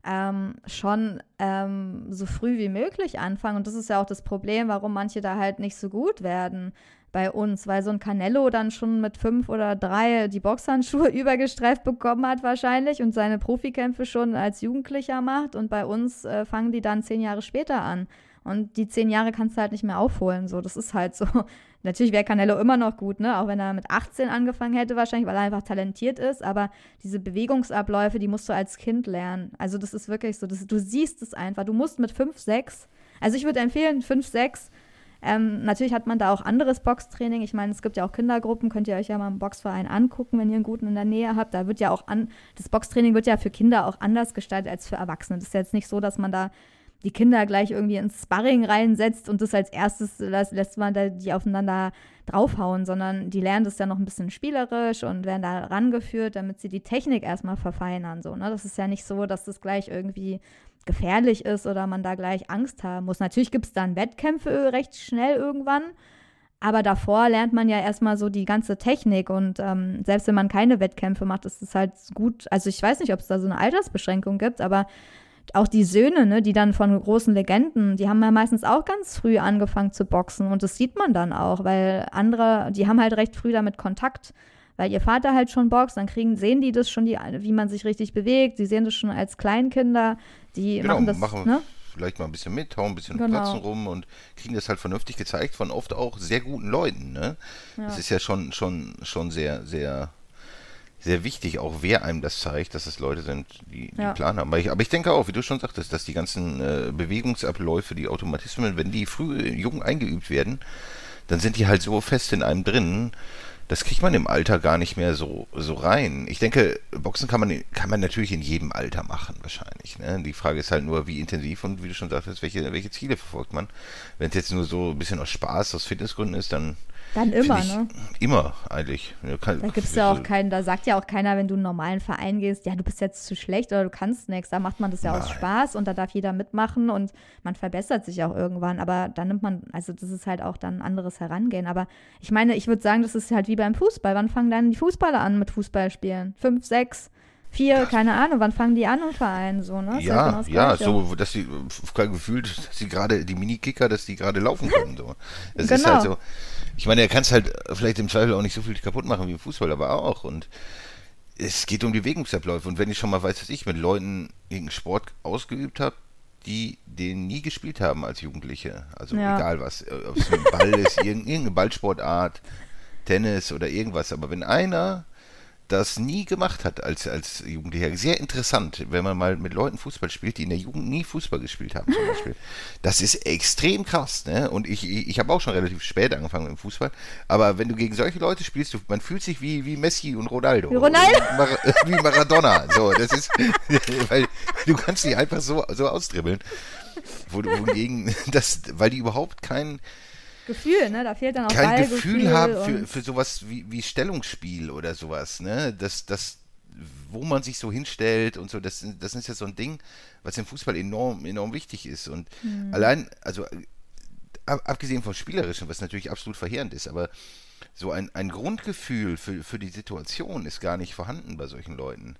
ähm, schon ähm, so früh wie möglich anfangen. Und das ist ja auch das Problem, warum manche da halt nicht so gut werden bei uns, weil so ein Canello dann schon mit fünf oder drei die Boxhandschuhe (laughs) übergestreift bekommen hat wahrscheinlich und seine Profikämpfe schon als Jugendlicher macht und bei uns äh, fangen die dann zehn Jahre später an. Und die zehn Jahre kannst du halt nicht mehr aufholen. So, das ist halt so. (laughs) Natürlich wäre Canelo immer noch gut, ne? Auch wenn er mit 18 angefangen hätte, wahrscheinlich, weil er einfach talentiert ist. Aber diese Bewegungsabläufe, die musst du als Kind lernen. Also, das ist wirklich so. Das, du siehst es einfach. Du musst mit 5, 6. Also, ich würde empfehlen, 5, 6 ähm, natürlich hat man da auch anderes Boxtraining. Ich meine, es gibt ja auch Kindergruppen, könnt ihr euch ja mal im Boxverein angucken, wenn ihr einen guten in der Nähe habt. Da wird ja auch an, das Boxtraining wird ja für Kinder auch anders gestaltet als für Erwachsene. Das ist jetzt nicht so, dass man da die Kinder gleich irgendwie ins Sparring reinsetzt und das als erstes lässt, lässt man da die aufeinander draufhauen, sondern die lernen das ja noch ein bisschen spielerisch und werden da rangeführt, damit sie die Technik erstmal verfeinern. So, ne? Das ist ja nicht so, dass das gleich irgendwie gefährlich ist oder man da gleich Angst haben muss. Natürlich gibt es dann Wettkämpfe recht schnell irgendwann, aber davor lernt man ja erstmal so die ganze Technik und ähm, selbst wenn man keine Wettkämpfe macht, ist es halt gut. Also ich weiß nicht, ob es da so eine Altersbeschränkung gibt, aber auch die Söhne, ne, die dann von großen Legenden, die haben ja meistens auch ganz früh angefangen zu boxen und das sieht man dann auch, weil andere, die haben halt recht früh damit Kontakt weil ihr Vater halt schon boxt, dann kriegen, sehen die das schon, die, wie man sich richtig bewegt. Sie sehen das schon als Kleinkinder. Die genau, machen das, machen ne? vielleicht mal ein bisschen mit, hauen ein bisschen Genau. Platzen rum und kriegen das halt vernünftig gezeigt von oft auch sehr guten Leuten. Ne? Ja. Das ist ja schon, schon, schon sehr, sehr, sehr wichtig, auch wer einem das zeigt, dass es Leute sind, die, die Ja. einen Plan haben. Aber ich, aber ich denke auch, wie du schon sagtest, dass die ganzen äh, Bewegungsabläufe, die Automatismen, wenn die früh jung eingeübt werden, dann sind die halt so fest in einem drin, das kriegt man im Alter gar nicht mehr so, so rein. Ich denke, Boxen kann man, kann man natürlich in jedem Alter machen, wahrscheinlich. Ne? Die Frage ist halt nur, wie intensiv und wie du schon sagtest, welche, welche Ziele verfolgt man. Wenn es jetzt nur so ein bisschen aus Spaß, aus Fitnessgründen ist, dann Dann immer, ich, ne? Immer, eigentlich. Kann- Da gibt's ja auch keinen, da sagt ja auch keiner, wenn du in einen normalen Verein gehst, ja, du bist jetzt zu schlecht oder du kannst nichts. Da macht man das ja aus Nein. Spaß und da darf jeder mitmachen und man verbessert sich auch irgendwann. Aber dann nimmt man, also das ist halt auch dann ein anderes Herangehen. Aber ich meine, ich würde sagen, das ist halt wie beim Fußball. Wann fangen dann die Fußballer an mit Fußballspielen? Fünf, sechs, vier, keine Ahnung. Wann fangen die an im Verein so, ne? Ist Ja, genau ja, Gleiche. so, dass sie gefühlt, dass sie gerade, die Minikicker, dass die gerade laufen können. So. Das ist Genau. halt so. Ich meine, er kann es halt vielleicht im Zweifel auch nicht so viel kaputt machen wie im Fußball, aber auch. Und es geht um die Bewegungsabläufe. Und wenn ich schon mal weiß, dass ich mit Leuten irgendeinen Sport ausgeübt habe, die den nie gespielt haben als Jugendliche, also Ja. egal was, äh, ob es ein Ball ist, (laughs) irgend- irgendeine Ballsportart, Tennis oder irgendwas, aber wenn einer das nie gemacht hat als, als Jugendlicher. Sehr interessant, wenn man mal mit Leuten Fußball spielt, die in der Jugend nie Fußball gespielt haben zum Beispiel. (laughs) Das ist extrem krass, ne? Und ich, ich, ich habe auch schon relativ spät angefangen mit dem Fußball, aber wenn du gegen solche Leute spielst, du, man fühlt sich wie, wie Messi und Ronaldo. Wie Ronaldo? Mar (laughs) wie Maradona. So, das ist, (laughs) weil du kannst die einfach so, so ausdribbeln. Wo du wohingegen, das, weil die überhaupt kein, Gefühl, ne? Da fehlt dann auch kein Ballgefühl Gefühl haben für, für sowas wie, wie Stellungsspiel oder sowas, ne? Das, das, wo man sich so hinstellt und so, das, das ist ja so ein Ding, was im Fußball enorm, enorm wichtig ist. Und Hm. allein, also ab, abgesehen vom Spielerischen, was natürlich absolut verheerend ist, aber so ein, ein Grundgefühl für, für die Situation ist gar nicht vorhanden bei solchen Leuten.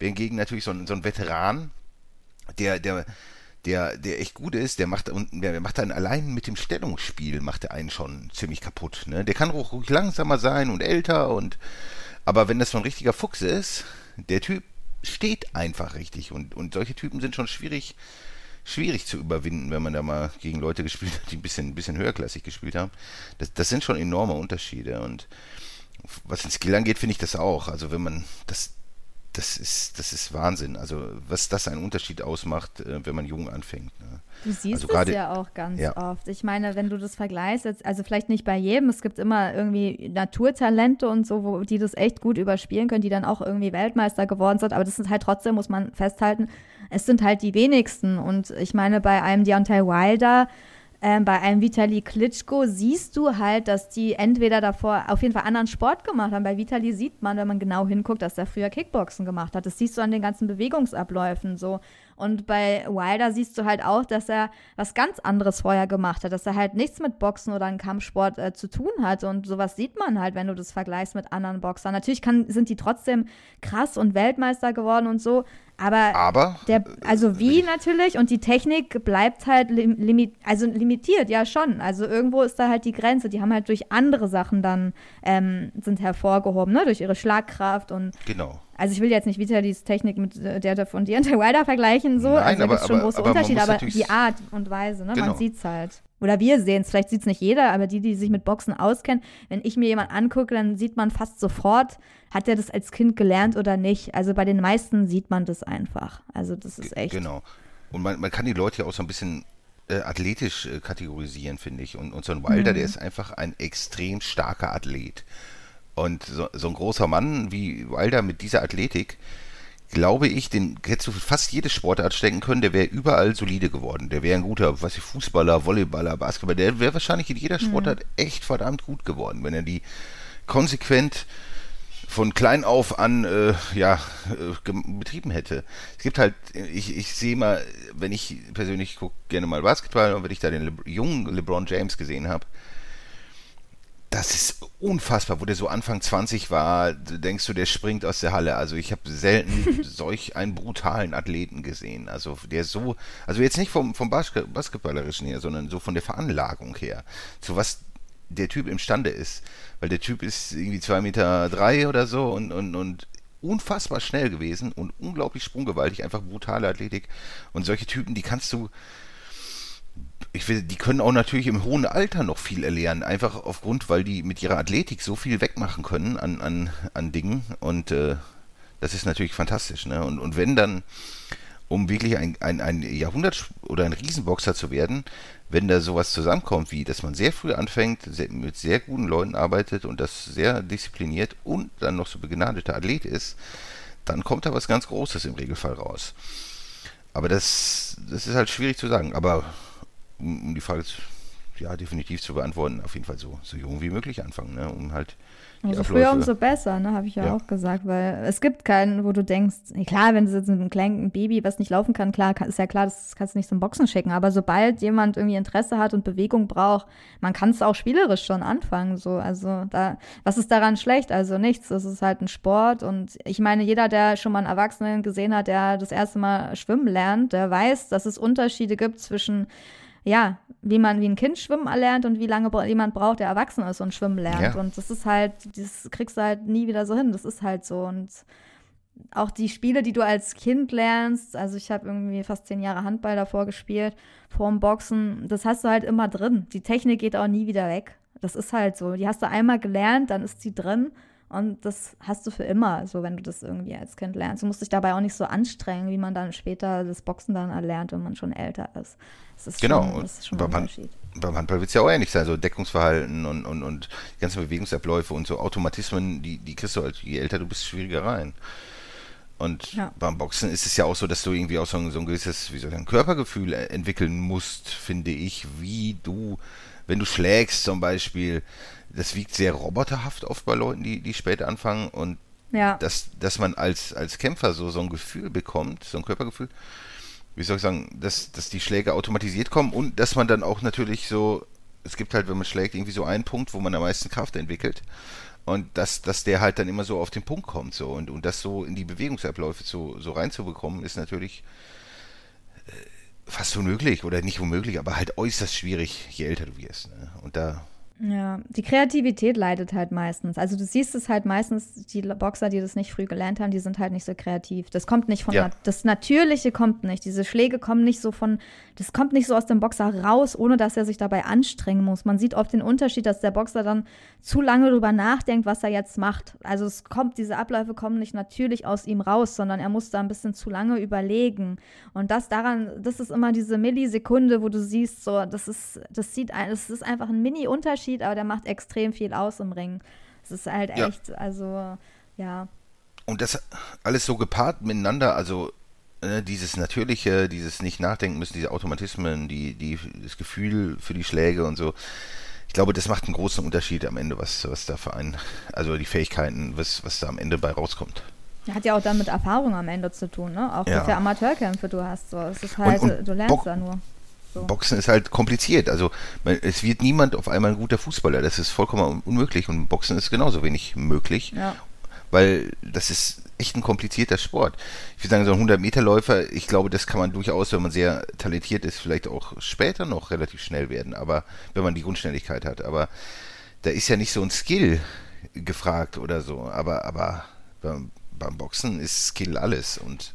Hingegen natürlich so ein, so ein Veteran, der, der, der, der echt gut ist, der macht und der macht dann allein mit dem Stellungsspiel macht er einen schon ziemlich kaputt. Ne? Der kann auch ruhig langsamer sein und älter und aber wenn das so ein richtiger Fuchs ist, der Typ steht einfach richtig und, und solche Typen sind schon schwierig schwierig zu überwinden, wenn man da mal gegen Leute gespielt hat, die ein bisschen, ein bisschen höherklassig gespielt haben. Das, das sind schon enorme Unterschiede und was den Skill angeht, finde ich das auch. Also wenn man das das ist, das ist Wahnsinn. Also, was das einen Unterschied ausmacht, äh, wenn man jung anfängt. Ne? Du siehst also es gerade- ja auch ganz ja. oft. Ich meine, wenn du das vergleichst, jetzt, also vielleicht nicht bei jedem, es gibt immer irgendwie Naturtalente und so, wo, die das echt gut überspielen können, die dann auch irgendwie Weltmeister geworden sind, aber das sind halt trotzdem, muss man festhalten, es sind halt die wenigsten. Und ich meine, bei einem Deontay Wilder, ähm, bei einem Vitali Klitschko siehst du halt, dass die entweder davor auf jeden Fall anderen Sport gemacht haben. Bei Vitali sieht man, wenn man genau hinguckt, dass er früher Kickboxen gemacht hat. Das siehst du an den ganzen Bewegungsabläufen so. Und bei Wilder siehst du halt auch, dass er was ganz anderes vorher gemacht hat, dass er halt nichts mit Boxen oder einem Kampfsport äh, zu tun hat. Und sowas sieht man halt, wenn du das vergleichst mit anderen Boxern. Natürlich kann, sind die trotzdem krass und Weltmeister geworden und so, aber Aber der, also wie natürlich und die Technik bleibt halt lim, limit, also limitiert, ja schon. Also irgendwo ist da halt die Grenze. Die haben halt durch andere Sachen dann ähm, sind hervorgehoben, ne? Durch ihre Schlagkraft und genau. also ich will jetzt nicht Vitalis Technik mit äh, der von Deontay Wilder vergleichen, so. Nein, also aber- schon aber- große aber Unterschiede, aber die Art und Weise, ne? Genau. Man sieht's halt. Oder wir sehen es, vielleicht sieht es nicht jeder, aber die, die sich mit Boxen auskennen, wenn ich mir jemanden angucke, dann sieht man fast sofort, hat er das als Kind gelernt oder nicht. Also bei den meisten sieht man das einfach. Also das ist echt. Genau. Und man, man kann die Leute ja auch so ein bisschen äh, athletisch äh, kategorisieren, finde ich. Und, und so ein Wilder, Mhm. der ist einfach ein extrem starker Athlet. Und so, so ein großer Mann wie Wilder mit dieser Athletik, glaube ich, den hättest du für fast jede Sportart stecken können, der wäre überall solide geworden. Der wäre ein guter, was ich, Fußballer, Volleyballer, Basketballer, der wäre wahrscheinlich in jeder Sportart echt verdammt gut geworden, wenn er die konsequent von klein auf an äh, ja, äh, betrieben hätte. Es gibt halt, ich, ich sehe mal, wenn ich persönlich gucke gerne mal Basketball und wenn ich da den Le jungen LeBron James gesehen habe, das ist unfassbar, wo der so Anfang 20 war, denkst du, der springt aus der Halle. Also ich habe selten (laughs) solch einen brutalen Athleten gesehen. Also der so, also jetzt nicht vom, vom Basket Basketballerischen her, sondern so von der Veranlagung her. Zu was der Typ imstande ist. Weil der Typ ist irgendwie 2 Meter drei oder so und, und, und unfassbar schnell gewesen und unglaublich sprunggewaltig, einfach brutale Athletik. Und solche Typen, die kannst du, ich will, die können auch natürlich im hohen Alter noch viel erlernen, einfach aufgrund, weil die mit ihrer Athletik so viel wegmachen können an, an, an Dingen und äh, das ist natürlich fantastisch. Ne? Und, und wenn dann, um wirklich ein, ein, ein Jahrhundert- oder ein Riesenboxer zu werden, wenn da sowas zusammenkommt, wie dass man sehr früh anfängt, sehr, mit sehr guten Leuten arbeitet und das sehr diszipliniert und dann noch so begnadeter Athlet ist, dann kommt da was ganz Großes im Regelfall raus. Aber das, das ist halt schwierig zu sagen. Aber um, um die Frage zu, ja, definitiv zu beantworten, auf jeden Fall so, so jung wie möglich anfangen, ne? um halt die Umso früher, Abläufe- umso besser, ne, habe ich ja, Ja. auch gesagt, weil es gibt keinen, wo du denkst, klar, wenn du jetzt mit einem kleinen Baby, was nicht laufen kann, klar, ist ja klar, das kannst du nicht zum Boxen schicken, aber sobald jemand irgendwie Interesse hat und Bewegung braucht, man kann es auch spielerisch schon anfangen, so, also da, was ist daran schlecht? Also nichts, das ist halt ein Sport und ich meine, jeder, der schon mal einen Erwachsenen gesehen hat, der das erste Mal schwimmen lernt, der weiß, dass es Unterschiede gibt zwischen ja, wie man wie ein Kind schwimmen erlernt und wie lange jemand braucht, der erwachsen ist und schwimmen lernt. Ja. Und das ist halt, das kriegst du halt nie wieder so hin. Das ist halt so. Und auch die Spiele, die du als Kind lernst, also ich habe irgendwie fast zehn Jahre Handball davor gespielt, vorm Boxen, das hast du halt immer drin. Die Technik geht auch nie wieder weg. Das ist halt so. Die hast du einmal gelernt, dann ist sie drin. Und das hast du für immer, so wenn du das irgendwie als Kind lernst. Du musst dich dabei auch nicht so anstrengen, wie man dann später das Boxen dann erlernt, wenn man schon älter ist. Das Genau, schon, und das ist schon beim ein Hand- Unterschied. beim Handball wird es ja auch ähnlich sein, so Deckungsverhalten und, und, und die ganzen Bewegungsabläufe und so Automatismen, die, die kriegst du halt, je älter du bist, schwieriger rein. Und Ja. beim Boxen ist es ja auch so, dass du irgendwie auch so ein, so ein gewisses, wie soll ich sagen, Körpergefühl entwickeln musst, finde ich, wie du, wenn du schlägst zum Beispiel, das wiegt sehr roboterhaft oft bei Leuten, die, die spät anfangen und Ja, dass, dass man als, als Kämpfer so, so ein Gefühl bekommt, so ein Körpergefühl, wie soll ich sagen, dass, dass die Schläge automatisiert kommen und dass man dann auch natürlich so, es gibt halt, wenn man schlägt, irgendwie so einen Punkt, wo man am meisten Kraft entwickelt und dass, dass der halt dann immer so auf den Punkt kommt so und, und das so in die Bewegungsabläufe so, so reinzubekommen, ist natürlich äh, fast unmöglich oder nicht unmöglich, aber halt äußerst schwierig, je älter du wirst. Ne? Und da Ja, die Kreativität leidet halt meistens. Also du siehst es halt meistens, die Boxer, die das nicht früh gelernt haben, die sind halt nicht so kreativ. Das kommt nicht von, Ja. das Natürliche kommt nicht. Diese Schläge kommen nicht so von, das kommt nicht so aus dem Boxer raus, ohne dass er sich dabei anstrengen muss. Man sieht oft den Unterschied, dass der Boxer dann zu lange drüber nachdenkt, was er jetzt macht. Also es kommt, diese Abläufe kommen nicht natürlich aus ihm raus, sondern er muss da ein bisschen zu lange überlegen. Und das daran, das ist immer diese Millisekunde, wo du siehst, so, das ist, das sieht ein, das ist einfach ein Mini-Unterschied, aber der macht extrem viel aus im Ring. Es ist halt Ja. echt, also, ja. Und das alles so gepaart miteinander, also äh, dieses Natürliche, dieses nicht nachdenken müssen, diese Automatismen, die, die, das Gefühl für die Schläge und so. Ich glaube, das macht einen großen Unterschied am Ende, was, was der Verein, also die Fähigkeiten, was, was da am Ende bei rauskommt. Hat ja auch dann mit Erfahrung am Ende zu tun, ne? Auch Ja. wie viele Amateurkämpfe du hast. So. Es ist halt, und du lernst Bock- da nur. So. Boxen ist halt kompliziert. Also es wird niemand auf einmal ein guter Fußballer. Das ist vollkommen un- unmöglich. Und Boxen ist genauso wenig möglich, Ja. weil das ist echt ein komplizierter Sport. Ich würde sagen, so ein 100-Meter-Läufer, ich glaube, das kann man durchaus, wenn man sehr talentiert ist, vielleicht auch später noch relativ schnell werden. Aber wenn man die Grundschnelligkeit hat. Aber da ist ja nicht so ein Skill gefragt oder so. Aber, aber beim, beim Boxen ist Skill alles. Und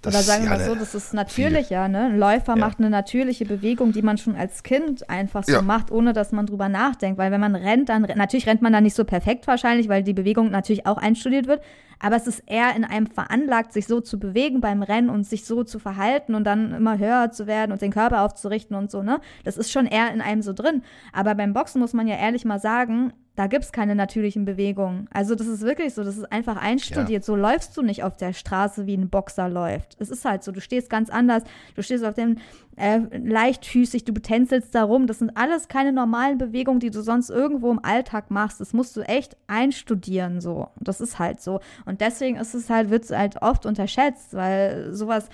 das Oder sagen wir ja, mal so, das ist natürlich, ja, ne? Ein Läufer Ja. macht eine natürliche Bewegung, die man schon als Kind einfach so Ja. macht, ohne dass man drüber nachdenkt. Weil wenn man rennt, dann natürlich rennt man dann nicht so perfekt wahrscheinlich, weil die Bewegung natürlich auch einstudiert wird. Aber es ist eher in einem veranlagt, sich so zu bewegen beim Rennen und sich so zu verhalten und dann immer höher zu werden und den Körper aufzurichten und so, ne? Das ist schon eher in einem so drin. Aber beim Boxen muss man ja ehrlich mal sagen, da gibt es keine natürlichen Bewegungen. Also das ist wirklich so, das ist einfach einstudiert. So läufst du nicht auf der Straße, wie ein Boxer läuft. Es ist halt so, du stehst ganz anders, du stehst auf dem äh, leichtfüßig, du tänzelst da rum. Das sind alles keine normalen Bewegungen, die du sonst irgendwo im Alltag machst. Das musst du echt einstudieren so. Das ist halt so. Und deswegen ist es halt, wird es halt oft unterschätzt, weil sowas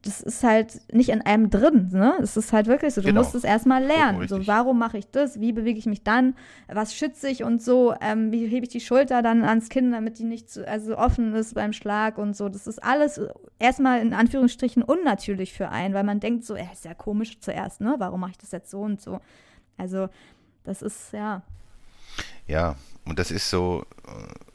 das ist halt nicht in einem drin, ne? Es ist halt wirklich so, du Genau. musst es erstmal lernen. So, warum mache ich das? Wie bewege ich mich dann? Was schütze ich und so? Ähm, wie hebe ich die Schulter dann ans Kinn, damit die nicht zu, also offen ist beim Schlag und so? Das ist alles erstmal in Anführungsstrichen unnatürlich für einen, weil man denkt so, äh, ist ja komisch zuerst, ne? Warum mache ich das jetzt so und so? Also, das ist, ja. Ja, und das ist so, äh,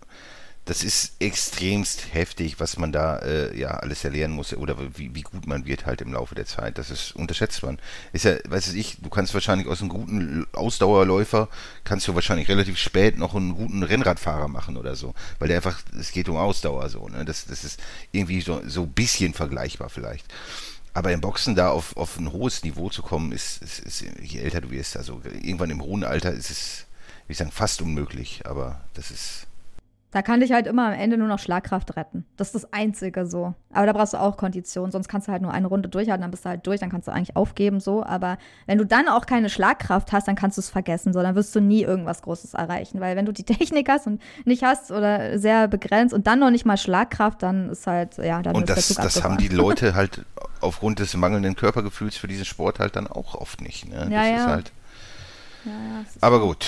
das ist extremst heftig, was man da äh, ja alles erlernen muss oder wie, wie gut man wird halt im Laufe der Zeit. Das ist unterschätzt man. Ist ja, weiß ich, du kannst wahrscheinlich aus einem guten Ausdauerläufer kannst du wahrscheinlich relativ spät noch einen guten Rennradfahrer machen oder so, weil der einfach, es geht um Ausdauer so. Ne? Das, das ist irgendwie so so ein bisschen vergleichbar vielleicht. Aber im Boxen da auf, auf ein hohes Niveau zu kommen, ist, ist, ist, je älter du wirst, also irgendwann im hohen Alter ist es, wie ich sagen, fast unmöglich. Aber das ist, Da kann dich halt immer am Ende nur noch Schlagkraft retten. Das ist das Einzige so. Aber da brauchst du auch Kondition, sonst kannst du halt nur eine Runde durchhalten, dann bist du halt durch, dann kannst du eigentlich aufgeben so. Aber wenn du dann auch keine Schlagkraft hast, dann kannst du es vergessen, so. Dann wirst du nie irgendwas Großes erreichen. Weil wenn du die (laughs) Technik hast und nicht hast oder sehr begrenzt und dann noch nicht mal Schlagkraft, dann ist halt, ja, dann und das, das haben die Leute (laughs) halt aufgrund des mangelnden Körpergefühls für diesen Sport halt dann auch oft nicht. Ne? Ja, das ja. Ist halt, Ja, ja, aber gut.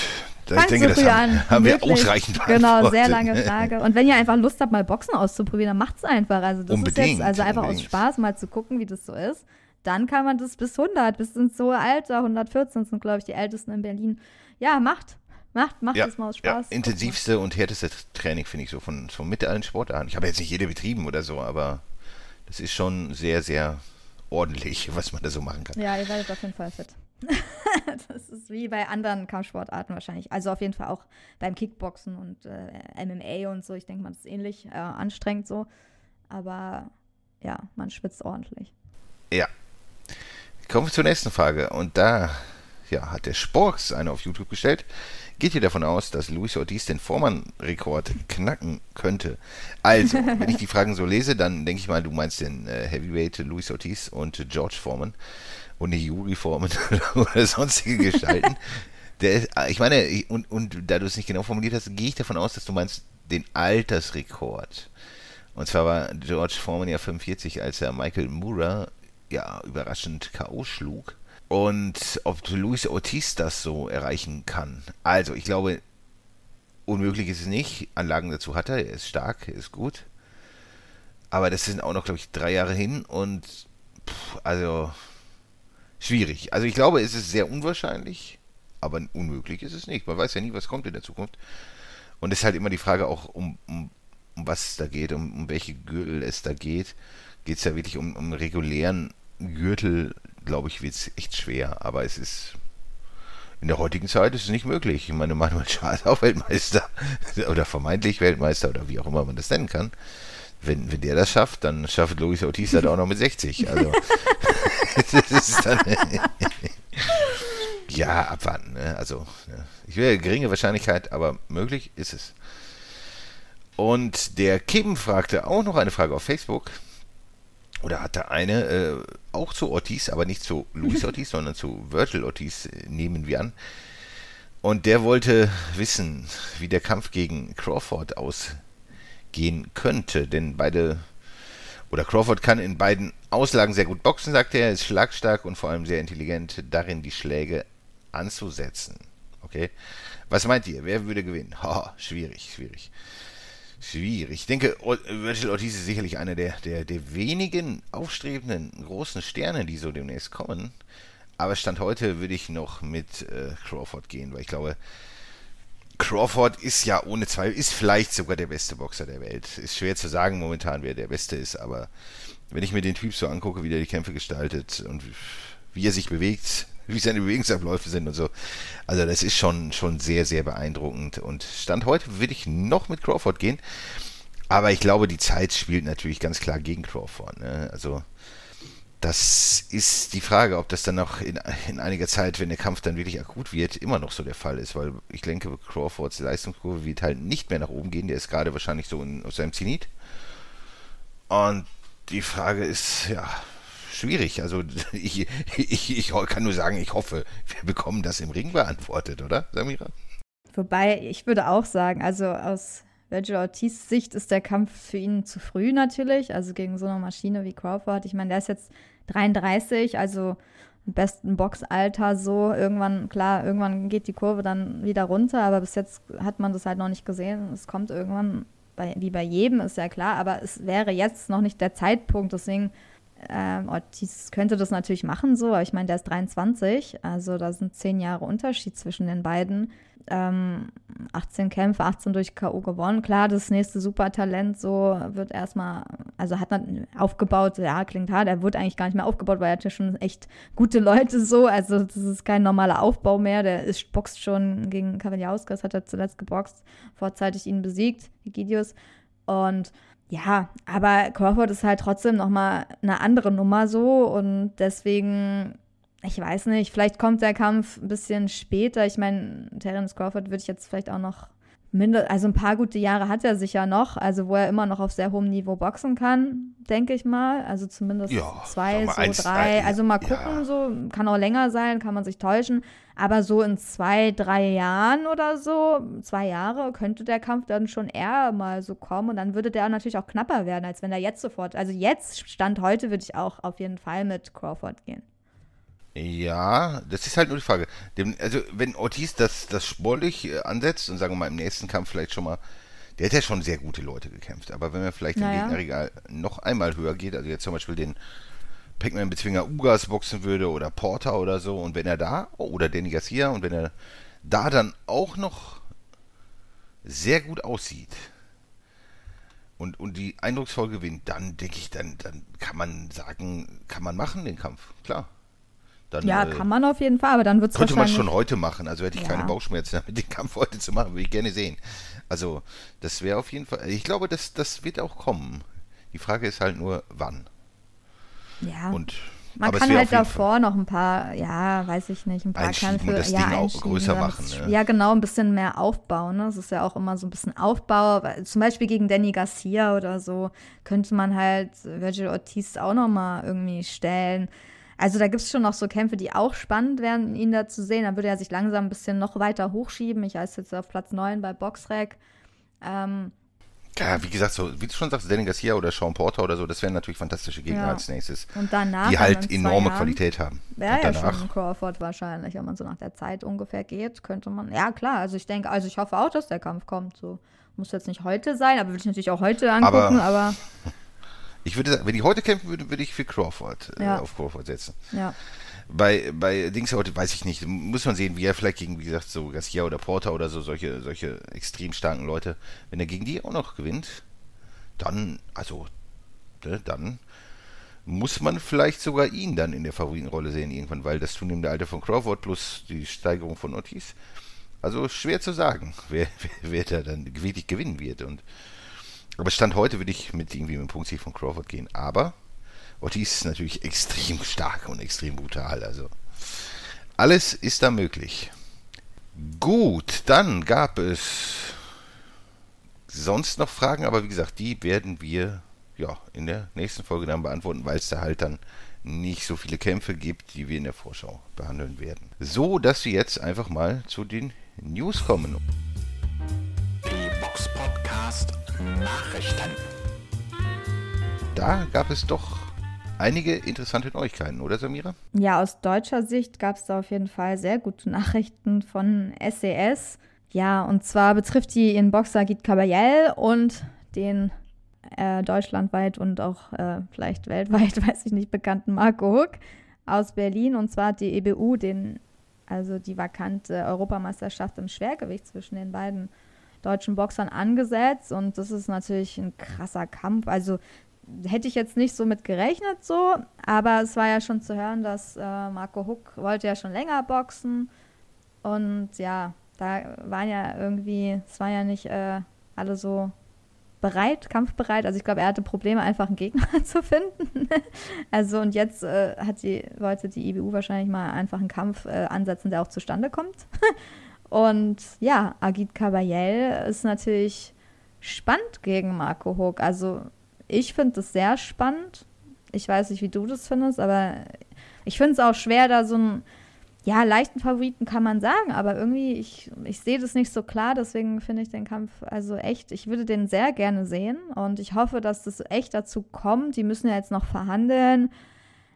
Ich Fangst denke, du das haben, an. haben wir Wirklich. ausreichend Genau, sehr lange Frage. Und wenn ihr einfach Lust habt, mal Boxen auszuprobieren, dann macht's einfach. Also das ist Unbedingt, jetzt, also einfach aus unbedingt. Spaß mal zu gucken, wie das so ist. Dann kann man das bis 100, bis ins hohe Alter, 114 sind, glaube ich, die Ältesten in Berlin. Ja, macht, macht, macht Ja, das mal aus ja, Spaß. intensivste und härteste Training, finde ich so, von, von mit allen Sportarten. Ich habe jetzt nicht jede betrieben oder so, aber das ist schon sehr, sehr ordentlich, (laughs) was man da so machen kann. Ja, ihr werdet auf jeden Fall fit. (laughs) das ist wie bei anderen Kampfsportarten wahrscheinlich. Also auf jeden Fall auch beim Kickboxen und äh, MMA und so. Ich denke mal, das ist ähnlich äh, anstrengend so. Aber ja, man schwitzt ordentlich. Ja. Kommen wir zur nächsten Frage. Und da ja, hat der Sporks eine auf YouTube gestellt. Geht ihr davon aus, dass Luis Ortiz den Vormann-Rekord knacken könnte? Also, (laughs) wenn ich die Fragen so lese, dann denke ich mal, du meinst den äh, Heavyweight Luis Ortiz und George Foreman und nicht Juri Foreman (laughs) oder sonstige Gestalten. Der ist, äh, ich meine, ich- und, und da du es nicht genau formuliert hast, gehe ich davon aus, dass du meinst den Altersrekord. Und zwar war George Foreman ja 45, als er Michael Mura ja überraschend K.O. schlug. Und ob Luis Ortiz das so erreichen kann. Also, ich glaube, unmöglich ist es nicht. Anlagen dazu hat er, er ist stark, er ist gut. Aber das sind auch noch, glaube ich, drei Jahre hin und pff, also schwierig. Also ich glaube, es ist sehr unwahrscheinlich, aber unmöglich ist es nicht. Man weiß ja nie, was kommt in der Zukunft. Und es ist halt immer die Frage auch, um, um, um was es da geht, um, um welche Gürtel es da geht. Geht es ja wirklich um, um regulären Gürtel, glaube ich, wird es echt schwer. Aber es ist in der heutigen Zeit ist es nicht möglich. Ich meine, Manuel Schah ist auch (laughs) Weltmeister oder vermeintlich Weltmeister oder wie auch immer man das nennen kann. Wenn, wenn der das schafft, dann schafft Luis Ortiz das auch noch mit 60. Also, (laughs) das ist dann, (laughs) ja, abwarten. Ne? Also, ja. ich will geringe Wahrscheinlichkeit, aber möglich ist es. Und der Kim fragte auch noch eine Frage auf Facebook. Oder hatte eine, äh, auch zu Ortiz, aber nicht zu Luis Ortiz, (laughs) sondern zu Virgil Ortiz, nehmen wir an. Und der wollte wissen, wie der Kampf gegen Crawford ausgehen könnte. Denn beide, oder Crawford kann in beiden Auslagen sehr gut boxen, sagt er, ist schlagstark und vor allem sehr intelligent darin, die Schläge anzusetzen. Okay? Was meint ihr? Wer würde gewinnen? Ha, schwierig, schwierig. Schwierig. Ich denke, Virgil Ortiz ist sicherlich einer der, der, der wenigen aufstrebenden großen Sterne, die so demnächst kommen. Aber Stand heute würde ich noch mit äh, Crawford gehen, weil ich glaube, Crawford ist ja ohne Zweifel, ist vielleicht sogar der beste Boxer der Welt. Ist schwer zu sagen momentan, wer der Beste ist, aber wenn ich mir den Typ so angucke, wie der die Kämpfe gestaltet und wie er sich bewegt, (laughs) wie seine Bewegungsabläufe sind und so. Also das ist schon, schon sehr, sehr beeindruckend. Und Stand heute würde ich noch mit Crawford gehen. Aber ich glaube, die Zeit spielt natürlich ganz klar gegen Crawford. Ne? Also das ist die Frage, ob das dann noch in, in einiger Zeit, wenn der Kampf dann wirklich akut wird, immer noch so der Fall ist, weil ich denke, Crawfords Leistungskurve wird halt nicht mehr nach oben gehen. Der ist gerade wahrscheinlich so in, aus seinem Zenit. Und die Frage ist, ja, schwierig. Also (laughs) ich, ich, ich kann nur sagen, ich hoffe, wir bekommen das im Ring beantwortet, oder, Samira? Wobei, ich würde auch sagen, also aus Virgil Ortiz Sicht ist der Kampf für ihn zu früh natürlich, also gegen so eine Maschine wie Crawford. Ich meine, der ist jetzt 33, also im besten Boxalter so. Irgendwann, klar, irgendwann geht die Kurve dann wieder runter, aber bis jetzt hat man das halt noch nicht gesehen. Es kommt irgendwann, bei, wie bei jedem, ist ja klar, aber es wäre jetzt noch nicht der Zeitpunkt, deswegen ähm, Ortiz könnte das natürlich machen so, aber ich meine, der ist 23, also da sind zehn Jahre Unterschied zwischen den beiden. Ähm, 18 Kämpfe, 18 durch K.O. gewonnen. Klar, das nächste Supertalent so wird erstmal, also hat man aufgebaut, ja, klingt hart, er wird eigentlich gar nicht mehr aufgebaut, weil er hat ja schon echt gute Leute so, also das ist kein normaler Aufbau mehr, der ist, boxt schon gegen Kavaliauskas, hat er zuletzt geboxt, vorzeitig ihn besiegt, Egidius und ja, aber Crawford ist halt trotzdem noch mal eine andere Nummer so und deswegen, ich weiß nicht, vielleicht kommt der Kampf ein bisschen später. Ich meine, Terence Crawford würde ich jetzt vielleicht auch noch minder, also ein paar gute Jahre hat er sicher noch, also wo er immer noch auf sehr hohem Niveau boxen kann, denke ich mal. Also zumindest ja, zwei, so eins, drei. Also mal gucken, ja. so kann auch länger sein, kann man sich täuschen. Aber so in zwei, drei Jahren oder so, zwei Jahre, könnte der Kampf dann schon eher mal so kommen. Und dann würde der natürlich auch knapper werden, als wenn er jetzt sofort. Also jetzt, Stand heute, würde ich auch auf jeden Fall mit Crawford gehen. Ja, das ist halt nur die Frage. also, wenn Ortiz das, das sportlich äh, ansetzt und sagen wir mal im nächsten Kampf vielleicht schon mal, der hat ja schon sehr gute Leute gekämpft, aber wenn man vielleicht naja. im Gegnerregal noch einmal höher geht, also jetzt zum Beispiel den Pac-Man-Bezwinger Ugas boxen würde oder Porter oder so und wenn er da, oder Danny Garcia und wenn er da dann auch noch sehr gut aussieht und, und die eindrucksvoll gewinnt, dann denke ich, dann, dann kann man sagen, kann man machen den Kampf, klar. Dann, ja, äh, kann man auf jeden Fall, aber dann wird es Könnte man schon heute machen, also hätte ich ja. keine Bauchschmerzen damit, den Kampf heute zu machen, würde ich gerne sehen. Also, das wäre auf jeden Fall, ich glaube, das, das wird auch kommen. Die Frage ist halt nur, wann. Ja. Und man kann halt davor Fall noch ein paar, ja, weiß ich nicht, ein paar Kämpfe das ja, Ding auch größer machen. Ne? Ja, genau, ein bisschen mehr aufbauen. Ne? Das ist ja auch immer so ein bisschen Aufbau. Zum Beispiel gegen Danny Garcia oder so könnte man halt Virgil Ortiz auch noch mal irgendwie stellen. Also da gibt es schon noch so Kämpfe, die auch spannend wären, ihn da zu sehen. Dann würde er sich langsam ein bisschen noch weiter hochschieben. Ich heiße jetzt auf Platz 9 bei Boxrec. Ähm, ja, wie gesagt, so wie du schon sagst, Danny Garcia oder Sean Porter oder so, das wären natürlich fantastische Gegner ja. als nächstes. Und danach. Die halt enorme Jahren, Qualität haben. Wäre ja schon Crawford wahrscheinlich, wenn man so nach der Zeit ungefähr geht, könnte man. Ja, klar, also ich denke, also ich hoffe auch, dass der Kampf kommt. So. Muss jetzt nicht heute sein, aber würde ich natürlich auch heute angucken, aber. aber (laughs) Ich würde sagen, wenn ich heute kämpfen würde, würde ich für Crawford äh, Ja. auf Crawford setzen. Ja. Bei, bei Dings heute weiß ich nicht. Muss man sehen, wie er vielleicht gegen, wie gesagt, so Garcia oder Porter oder so, solche, solche extrem starken Leute, wenn er gegen die auch noch gewinnt, dann, also, ne, dann muss man vielleicht sogar ihn dann in der Favoritenrolle sehen irgendwann, weil das zunehmende Alter von Crawford plus die Steigerung von Ortiz, also schwer zu sagen, (laughs) wer, wer, wer da dann wirklich gewinnen wird. Und, aber Stand heute würde ich mit irgendwie mit dem Punktsieg von Crawford gehen. Aber Ortiz ist natürlich (laughs) extrem stark und extrem brutal. Also alles ist da möglich. Gut, dann gab es sonst noch Fragen, aber wie gesagt, die werden wir ja in der nächsten Folge dann beantworten, weil es da halt dann nicht so viele Kämpfe gibt, die wir in der Vorschau behandeln werden. So, dass wir jetzt einfach mal zu den News kommen. Die Box Nachrichten. Da gab es doch einige interessante Neuigkeiten, oder Samira? Ja, aus deutscher Sicht gab es da auf jeden Fall sehr gute Nachrichten von SES. Ja, und zwar betrifft die ihren Boxer Git Kabayel und den äh, deutschlandweit und auch äh, vielleicht weltweit, (laughs) weiß ich nicht, bekannten Marco Huck aus Berlin. Und zwar hat die EBU den, also die vakante Europameisterschaft im Schwergewicht zwischen den beiden deutschen Boxern angesetzt. Und das ist natürlich ein krasser Kampf. Also hätte ich jetzt nicht so mit gerechnet so, aber es war ja schon zu hören, dass äh, Marco Huck wollte ja schon länger boxen und ja, da waren ja irgendwie, es waren ja nicht äh, alle so bereit, kampfbereit. Also ich glaube, er hatte Probleme, einfach einen Gegner (laughs) zu finden. also und jetzt äh, hat die, wollte die IBU wahrscheinlich mal einfach einen Kampf äh, ansetzen, der auch zustande kommt. Und ja, Agit Kabayel ist natürlich spannend gegen Marco Huck. Also ich finde das sehr spannend. Ich weiß nicht, wie du das findest, aber ich finde es auch schwer, da so einen, ja, leichten Favoriten kann man sagen, aber irgendwie, ich, ich sehe das nicht so klar, deswegen finde ich den Kampf also echt, ich würde den sehr gerne sehen und ich hoffe, dass das echt dazu kommt. Die müssen ja jetzt noch verhandeln.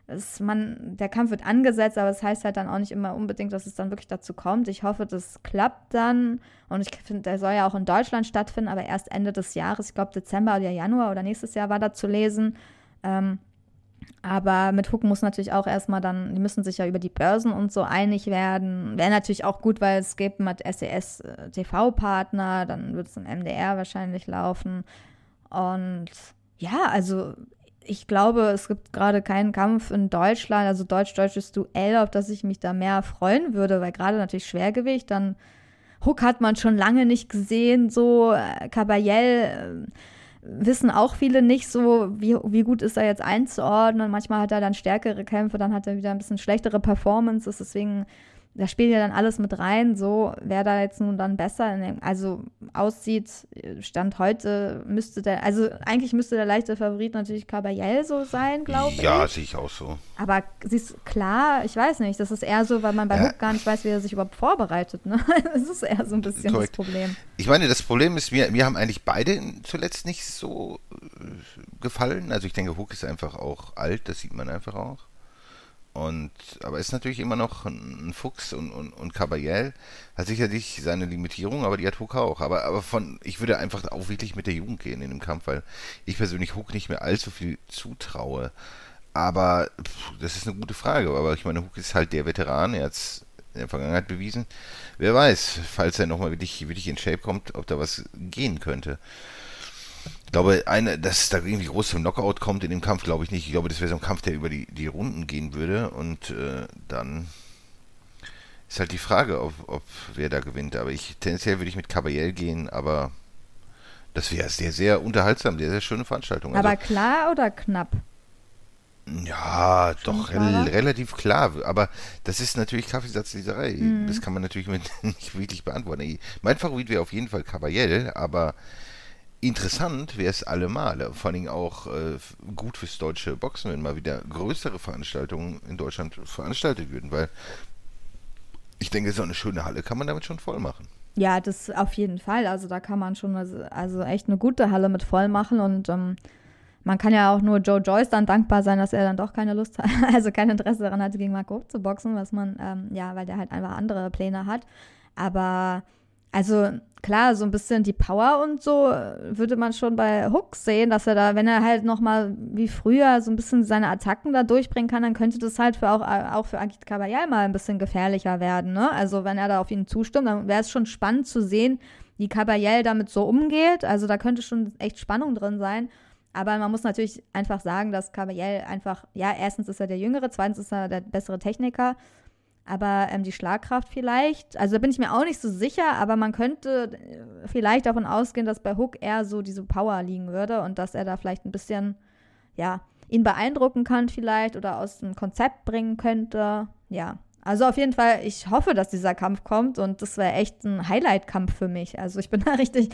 Es, man, der Kampf wird angesetzt, aber es das heißt halt dann auch nicht immer unbedingt, dass es dann wirklich dazu kommt. Ich hoffe, das klappt dann. Und ich finde, der soll ja auch in Deutschland stattfinden, aber erst Ende des Jahres, ich glaube Dezember oder Januar oder nächstes Jahr war da zu lesen. Ähm, aber mit Hook muss natürlich auch erstmal dann, die müssen sich ja über die Börsen und so einig werden. Wäre natürlich auch gut, weil es gibt mit SES äh, TV-Partner, dann wird es im MDR wahrscheinlich laufen. Und ja, also ich glaube, es gibt gerade keinen Kampf in Deutschland, also deutsch-deutsches Duell, auf das ich mich da mehr freuen würde, weil gerade natürlich Schwergewicht, dann Hook hat man schon lange nicht gesehen, so äh, Caballel. Äh, wissen auch viele nicht so, wie, wie gut ist er jetzt einzuordnen. Manchmal hat er dann stärkere Kämpfe, dann hat er wieder ein bisschen schlechtere Performances. Deswegen, da spielt ja dann alles mit rein. So, wer da jetzt nun dann besser, dem, also aussieht, Stand heute müsste der, also eigentlich müsste der leichte Favorit natürlich Caballel so sein, glaube ich. Ja, sehe ich auch so. Aber siehst klar, ich weiß nicht, das ist eher so, weil man bei Ja. Hook gar nicht weiß, wie er sich überhaupt vorbereitet. Ne? (laughs) Das ist eher so ein bisschen Korrekt. das Problem. Ich meine, das Problem ist, mir, mir haben eigentlich beide zuletzt nicht so äh, gefallen. Also ich denke, Hook ist einfach auch alt, das sieht man einfach auch. Und aber ist natürlich immer noch ein, Fuchs und, und, und Caballel hat sicherlich seine Limitierung, aber die hat Hook auch. Aber, aber von, ich würde einfach auch wirklich mit der Jugend gehen in dem Kampf, weil ich persönlich Hook nicht mehr allzu viel zutraue. Aber pff, das ist eine gute Frage. Aber ich meine, Hook ist halt der Veteran, er hat es in der Vergangenheit bewiesen. Wer weiß, falls er nochmal wirklich, wirklich in Shape kommt, ob da was gehen könnte. Ich glaube, eine, dass da irgendwie groß zum Knockout kommt in dem Kampf, glaube ich nicht. Ich glaube, das wäre so ein Kampf, der über die, die Runden gehen würde. Und äh, dann ist halt die Frage, ob, ob wer da gewinnt. Aber ich tendenziell würde ich mit Caballel gehen, aber das wäre sehr, sehr unterhaltsam, sehr, sehr schöne Veranstaltung. Also, Aber klar oder knapp? ja, doch klarer? rel relativ klar. Aber das ist natürlich Kaffeesatzleserei. Mhm. Das kann man natürlich (laughs) mit nicht wirklich beantworten. Mein Favorit wäre auf jeden Fall Caballel, aber interessant wäre es allemal. Vor Dingen auch äh, gut fürs deutsche Boxen, wenn mal wieder größere Veranstaltungen in Deutschland veranstaltet würden, weil ich denke, so eine schöne Halle kann man damit schon voll machen. Ja, das auf jeden Fall. Also da kann man schon also, also echt eine gute Halle mit voll machen und ähm, man kann ja auch nur Joe Joyce dann dankbar sein, dass er dann doch keine Lust hat, (laughs) also kein Interesse daran hatte, gegen Marco zu boxen, was man, ähm, ja, weil der halt einfach andere Pläne hat. Aber also klar, so ein bisschen die Power und so äh, würde man schon bei Hook sehen, dass er da, wenn er halt nochmal wie früher so ein bisschen seine Attacken da durchbringen kann, dann könnte das halt für auch, äh, auch für Akit Kabayal mal ein bisschen gefährlicher werden, ne? Also wenn er da auf ihn zustimmt, dann wäre es schon spannend zu sehen, wie Kabayel damit so umgeht. Also da könnte schon echt Spannung drin sein. Aber man muss natürlich einfach sagen, dass Kabayel einfach, ja, erstens ist er der Jüngere, zweitens ist er der bessere Techniker. Aber ähm, die Schlagkraft vielleicht, also da bin ich mir auch nicht so sicher, aber man könnte äh, vielleicht davon ausgehen, dass bei Hook eher so diese Power liegen würde und dass er da vielleicht ein bisschen, ja, ihn beeindrucken kann vielleicht oder aus dem Konzept bringen könnte. Ja, also auf jeden Fall, ich hoffe, dass dieser Kampf kommt und das wäre echt ein Highlight-Kampf für mich. Also ich bin da (laughs) richtig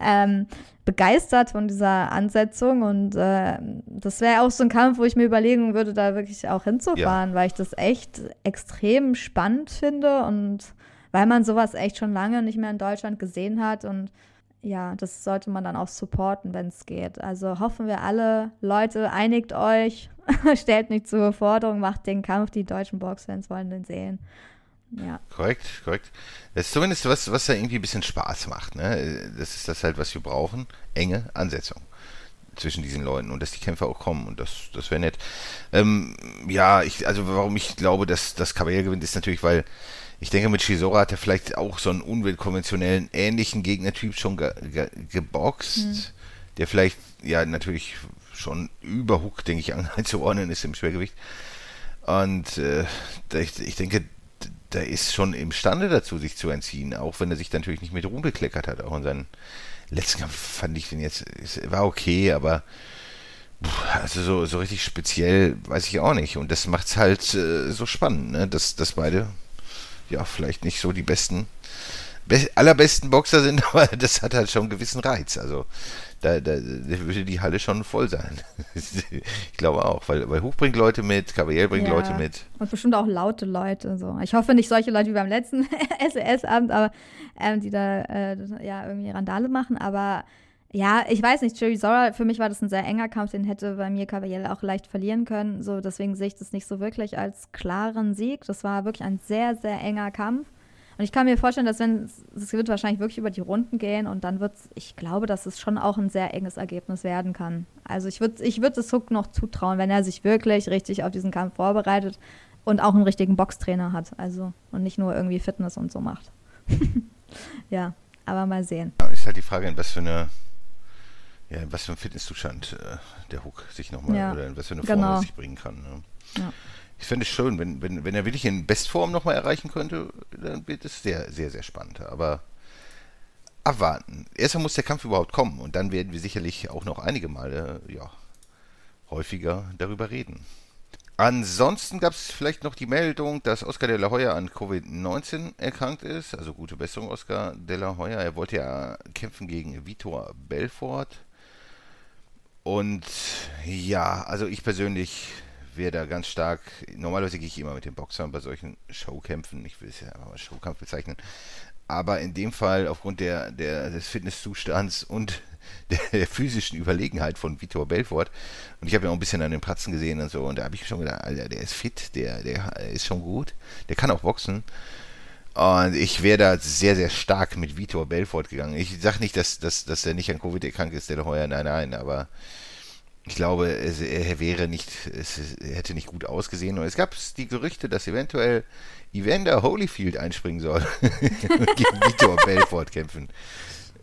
ähm, begeistert von dieser Ansetzung und äh, das wäre auch so ein Kampf, wo ich mir überlegen würde, da wirklich auch hinzufahren, ja. weil ich das echt extrem spannend finde und weil man sowas echt schon lange nicht mehr in Deutschland gesehen hat und ja, das sollte man dann auch supporten, wenn es geht. Also hoffen wir alle, Leute, einigt euch, (laughs) stellt nicht zur Forderung, macht den Kampf, die deutschen Boxfans wollen den sehen. Ja. Korrekt, korrekt. Das ist zumindest was, was da irgendwie ein bisschen Spaß macht. Ne? Das ist das halt, was wir brauchen. Enge Ansetzung zwischen diesen Leuten und dass die Kämpfer auch kommen und das, das wäre nett. Ähm, ja, ich, also warum ich glaube, dass das Caballero gewinnt, ist natürlich, weil ich denke, mit Shizora hat er vielleicht auch so einen unwillkonventionellen, ähnlichen Gegnertyp schon ge ge geboxt, hm. der vielleicht, ja, natürlich schon über Hook, denke ich, (laughs) einzuordnen ist im Schwergewicht. Und äh, ich, ich denke, der ist schon imstande dazu, sich zu entziehen, auch wenn er sich natürlich nicht mit Ruhm bekleckert hat. Auch in seinem letzten Kampf fand ich den jetzt, war okay, aber also so, so richtig speziell weiß ich auch nicht. Und das macht es halt äh, so spannend, ne? dass, dass beide ja, vielleicht nicht so die besten, be allerbesten Boxer sind, (laughs) aber das hat halt schon einen gewissen Reiz. Also da, da, da würde die Halle schon voll sein. (laughs) ich glaube auch, weil, weil Hoch bringt Leute mit, Caballero bringt ja, Leute mit. Und bestimmt auch laute Leute. So. Ich hoffe nicht solche Leute wie beim letzten (laughs) SES-Abend, aber ähm, die da äh, ja irgendwie Randale machen, aber ja, ich weiß nicht, Jerry Zora, für mich war das ein sehr enger Kampf, den hätte bei mir Cavalier auch leicht verlieren können. So, deswegen sehe ich das nicht so wirklich als klaren Sieg. Das war wirklich ein sehr, sehr enger Kampf. Und ich kann mir vorstellen, dass wenn es wird wahrscheinlich wirklich über die Runden gehen und dann wird es, ich glaube, dass es schon auch ein sehr enges Ergebnis werden kann. Also ich würde ich würd es Hook noch zutrauen, wenn er sich wirklich richtig auf diesen Kampf vorbereitet und auch einen richtigen Boxtrainer hat. Also und nicht nur irgendwie Fitness und so macht. (laughs) ja, aber mal sehen. Ja, ist halt die Frage, in was für eine ja, in was für ein Fitnesszustand äh, der Hook sich nochmal ja, oder in was für eine Form genau. er sich bringen kann. Ne? Ja. Ich fände es schön, wenn, wenn, wenn er wirklich in Bestform nochmal erreichen könnte, dann wird es sehr, sehr, sehr spannend. Aber abwarten. Erstmal muss der Kampf überhaupt kommen und dann werden wir sicherlich auch noch einige Male, ja, häufiger darüber reden. Ansonsten gab es vielleicht noch die Meldung, dass Oscar de la Hoya an Covid-19 erkrankt ist. Also gute Besserung, Oscar de la Hoya. Er wollte ja kämpfen gegen Vitor Belfort. Und ja, also ich persönlich wäre da ganz stark. Normalerweise gehe ich immer mit den Boxern bei solchen Showkämpfen. Ich will es ja einfach mal Showkampf bezeichnen. Aber in dem Fall, aufgrund der, der, des Fitnesszustands und (laughs) der, der, physischen Überlegenheit von Vitor Belfort, und ich habe ja auch ein bisschen an den Pratzen gesehen und so, und da habe ich schon gedacht, Alter, der ist fit, der, der ist schon gut, der kann auch boxen. Und ich wäre da sehr, sehr stark mit Vitor Belfort gegangen. Ich sage nicht, dass, dass, dass er nicht an Covid erkrankt ist, der heuer, nein, nein, aber ich glaube, er wäre nicht, es, er hätte nicht gut ausgesehen. Und es gab die Gerüchte, dass eventuell Evander Holyfield einspringen soll und (laughs) gegen Vitor Belfort kämpfen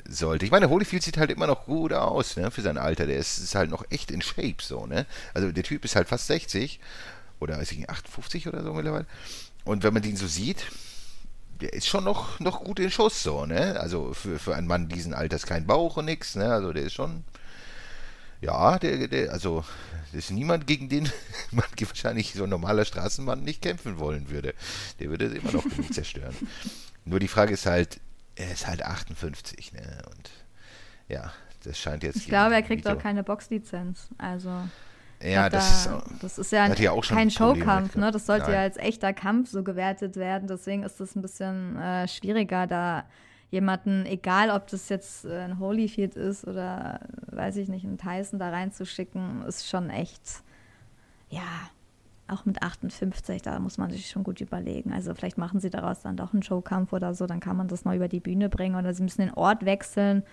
sollte. Ich meine, Holyfield sieht halt immer noch gut aus, ne, für sein Alter. Der ist, ist halt noch echt in Shape, so, ne. Also der Typ ist halt fast 60 oder weiß ich 58 oder so mittlerweile. Und wenn man den so sieht, der ist schon noch, noch gut in Schuss, so, ne? Also für, für einen Mann diesen Alters kein Bauch und nix, ne? Also der ist schon. Ja, der, der, also, das ist niemand, gegen den (laughs) man wahrscheinlich so ein normaler Straßenmann nicht kämpfen wollen würde. Der würde es immer noch (laughs) zerstören. Nur die Frage ist halt, er ist halt 58, ne? Und ja, das scheint jetzt. Ich glaube, er kriegt Video. auch keine Boxlizenz. Also. Ja, das, da, ist, das ist ja, ein, ja kein Showkampf, ne? Das sollte Nein. ja als echter Kampf so gewertet werden. Deswegen ist es ein bisschen äh, schwieriger, da jemanden, egal ob das jetzt äh, ein Holyfield ist oder weiß ich nicht, ein Tyson da reinzuschicken, ist schon echt, ja. auch mit 58, da muss man sich schon gut überlegen. Also vielleicht machen sie daraus dann doch einen Showkampf oder so, dann kann man das noch über die Bühne bringen oder sie müssen den Ort wechseln.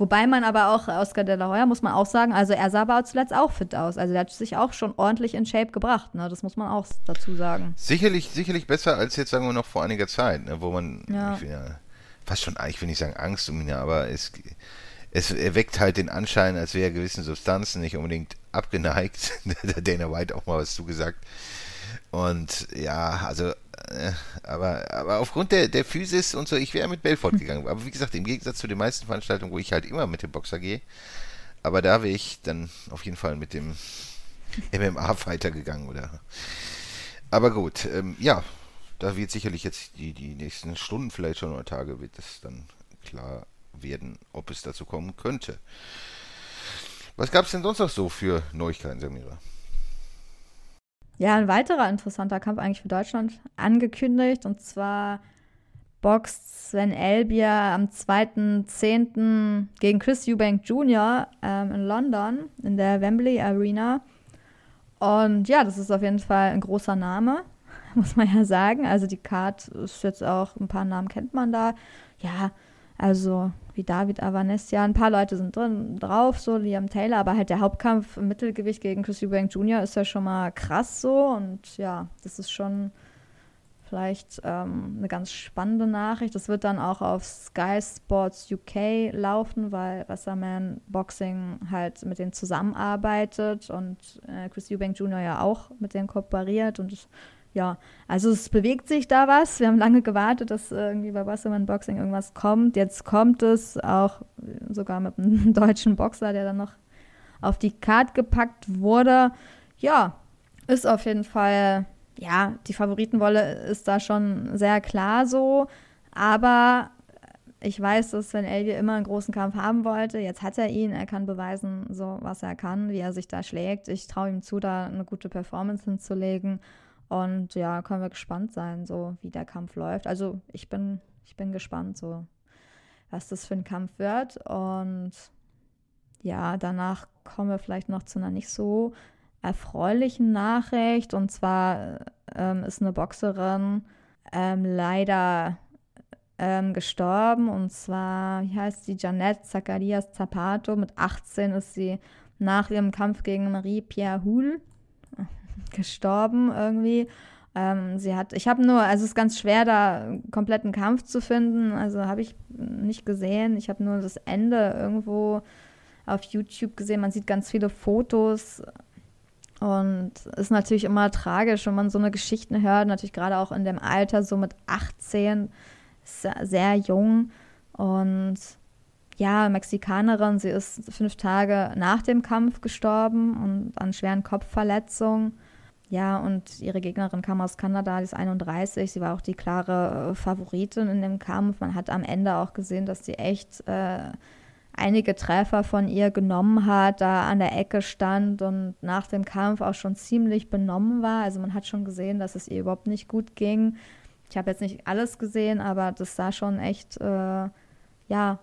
Wobei man aber auch, Oscar de la Hoya muss man auch sagen, also er sah aber zuletzt auch fit aus. Also er hat sich auch schon ordentlich in Shape gebracht, ne? Das muss man auch dazu sagen. Sicherlich, sicherlich besser als jetzt, sagen wir noch vor einiger Zeit, ne? wo man Ja. fast schon, ich will nicht sagen Angst um ihn, aber es, es erweckt halt den Anschein, als wäre er gewissen Substanzen nicht unbedingt abgeneigt. (laughs) Der Dana White auch mal was zugesagt. Und ja, also, aber, aber aufgrund der, der Physis und so, ich wäre mit Belfort gegangen. Aber wie gesagt, im Gegensatz zu den meisten Veranstaltungen, wo ich halt immer mit dem Boxer gehe, aber da wäre ich dann auf jeden Fall mit dem (laughs) MMA-Fighter gegangen, oder? Aber gut, ähm, ja, da wird sicherlich jetzt die, die nächsten Stunden, vielleicht schon oder Tage, wird es dann klar werden, ob es dazu kommen könnte. Was gab es denn sonst noch so für Neuigkeiten, Samira? Ja, ein weiterer interessanter Kampf eigentlich für Deutschland angekündigt und zwar boxt Sven Elbier am 2.10. gegen Chris Eubank Jr. Ähm, in London in der Wembley Arena. Und ja, das ist auf jeden Fall ein großer Name, (laughs) muss man ja sagen. Also die Card ist jetzt auch, ein paar Namen kennt man da. Ja, also wie David Avanessia, ein paar Leute sind drin drauf, so Liam Taylor, aber halt der Hauptkampf im Mittelgewicht gegen Chris Eubank Jr. ist ja schon mal krass so und ja, das ist schon vielleicht ähm, eine ganz spannende Nachricht. Das wird dann auch auf Sky Sports UK laufen, weil Wasserman Boxing halt mit denen zusammenarbeitet und äh, Chris Eubank Jr. ja auch mit denen kooperiert und es- ja, also es bewegt sich da was. Wir haben lange gewartet, dass irgendwie bei Wasserman Boxing irgendwas kommt. Jetzt kommt es auch äh, sogar mit einem (laughs) deutschen Boxer, der dann noch auf die Card gepackt wurde. Ja, ist auf jeden Fall, ja, die Favoritenwolle ist da schon sehr klar so. Aber ich weiß, dass Sven Elvie immer einen großen Kampf haben wollte. Jetzt hat er ihn, er kann beweisen, so was er kann, wie er sich da schlägt. Ich traue ihm zu, da eine gute Performance hinzulegen. Und ja, können wir gespannt sein, so wie der Kampf läuft. Also ich bin, ich bin gespannt, so was das für ein Kampf wird. Und ja, danach kommen wir vielleicht noch zu einer nicht so erfreulichen Nachricht. Und zwar ähm, ist eine Boxerin ähm, leider ähm, gestorben. Und zwar, wie heißt sie? Janette Zacharias Zapato. Mit 18 ist sie nach ihrem Kampf gegen Marie-Pierre Hull gestorben irgendwie. Ähm, sie hat, ich habe nur, also es ist ganz schwer, da einen kompletten Kampf zu finden. Also habe ich nicht gesehen. Ich habe nur das Ende irgendwo auf YouTube gesehen. Man sieht ganz viele Fotos. Und ist natürlich immer tragisch, wenn man so eine Geschichten hört. Natürlich gerade auch in dem Alter, so mit 18, sehr, sehr jung. Und ja, Mexikanerin, sie ist fünf Tage nach dem Kampf gestorben und an schweren Kopfverletzungen. Ja, und ihre Gegnerin kam aus Kanada, die ist 31. Sie war auch die klare äh, Favoritin in dem Kampf. Man hat am Ende auch gesehen, dass sie echt äh, einige Treffer von ihr genommen hat, da an der Ecke stand und nach dem Kampf auch schon ziemlich benommen war. Also man hat schon gesehen, dass es ihr überhaupt nicht gut ging. Ich habe jetzt nicht alles gesehen, aber das sah schon echt, äh, ja,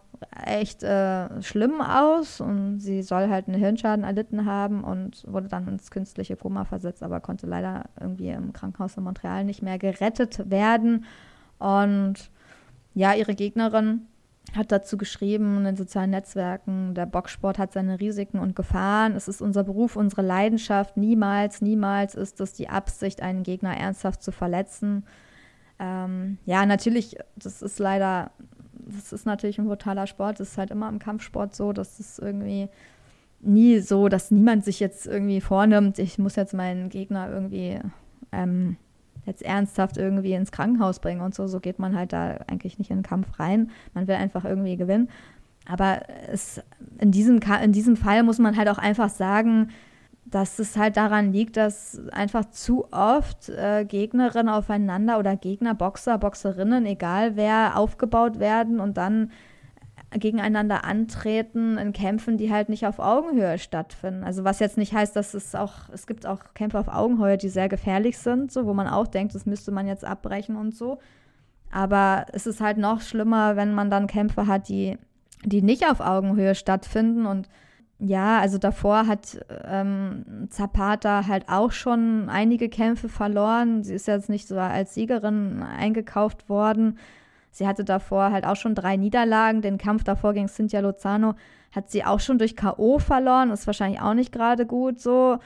echt äh, schlimm aus und sie soll halt einen Hirnschaden erlitten haben und wurde dann ins künstliche Koma versetzt, aber konnte leider irgendwie im Krankenhaus in Montreal nicht mehr gerettet werden. Und ja, ihre Gegnerin hat dazu geschrieben in den sozialen Netzwerken, der Boxsport hat seine Risiken und Gefahren. Es ist unser Beruf, unsere Leidenschaft. Niemals, niemals ist es die Absicht, einen Gegner ernsthaft zu verletzen. Ähm, ja, natürlich, das ist leider, das ist natürlich ein brutaler Sport. Das ist halt immer im Kampfsport so, dass es irgendwie nie so, dass niemand sich jetzt irgendwie vornimmt, ich muss jetzt meinen Gegner irgendwie ähm, jetzt ernsthaft irgendwie ins Krankenhaus bringen und so. So geht man halt da eigentlich nicht in den Kampf rein. Man will einfach irgendwie gewinnen. Aber es, in, diesem, in diesem Fall muss man halt auch einfach sagen, dass es halt daran liegt, dass einfach zu oft äh, Gegnerinnen aufeinander oder Gegner, Boxer, Boxerinnen, egal wer, aufgebaut werden und dann gegeneinander antreten in Kämpfen, die halt nicht auf Augenhöhe stattfinden. Also was jetzt nicht heißt, dass es auch, es gibt auch Kämpfe auf Augenhöhe, die sehr gefährlich sind, so wo man auch denkt, das müsste man jetzt abbrechen und so. Aber es ist halt noch schlimmer, wenn man dann Kämpfe hat, die, die nicht auf Augenhöhe stattfinden und ja, also davor hat ähm, Zapata halt auch schon einige Kämpfe verloren. Sie ist jetzt nicht so als Siegerin eingekauft worden. Sie hatte davor halt auch schon drei Niederlagen. Den Kampf davor gegen Cynthia Lozano hat sie auch schon durch K.O. verloren. Ist wahrscheinlich auch nicht gerade gut so.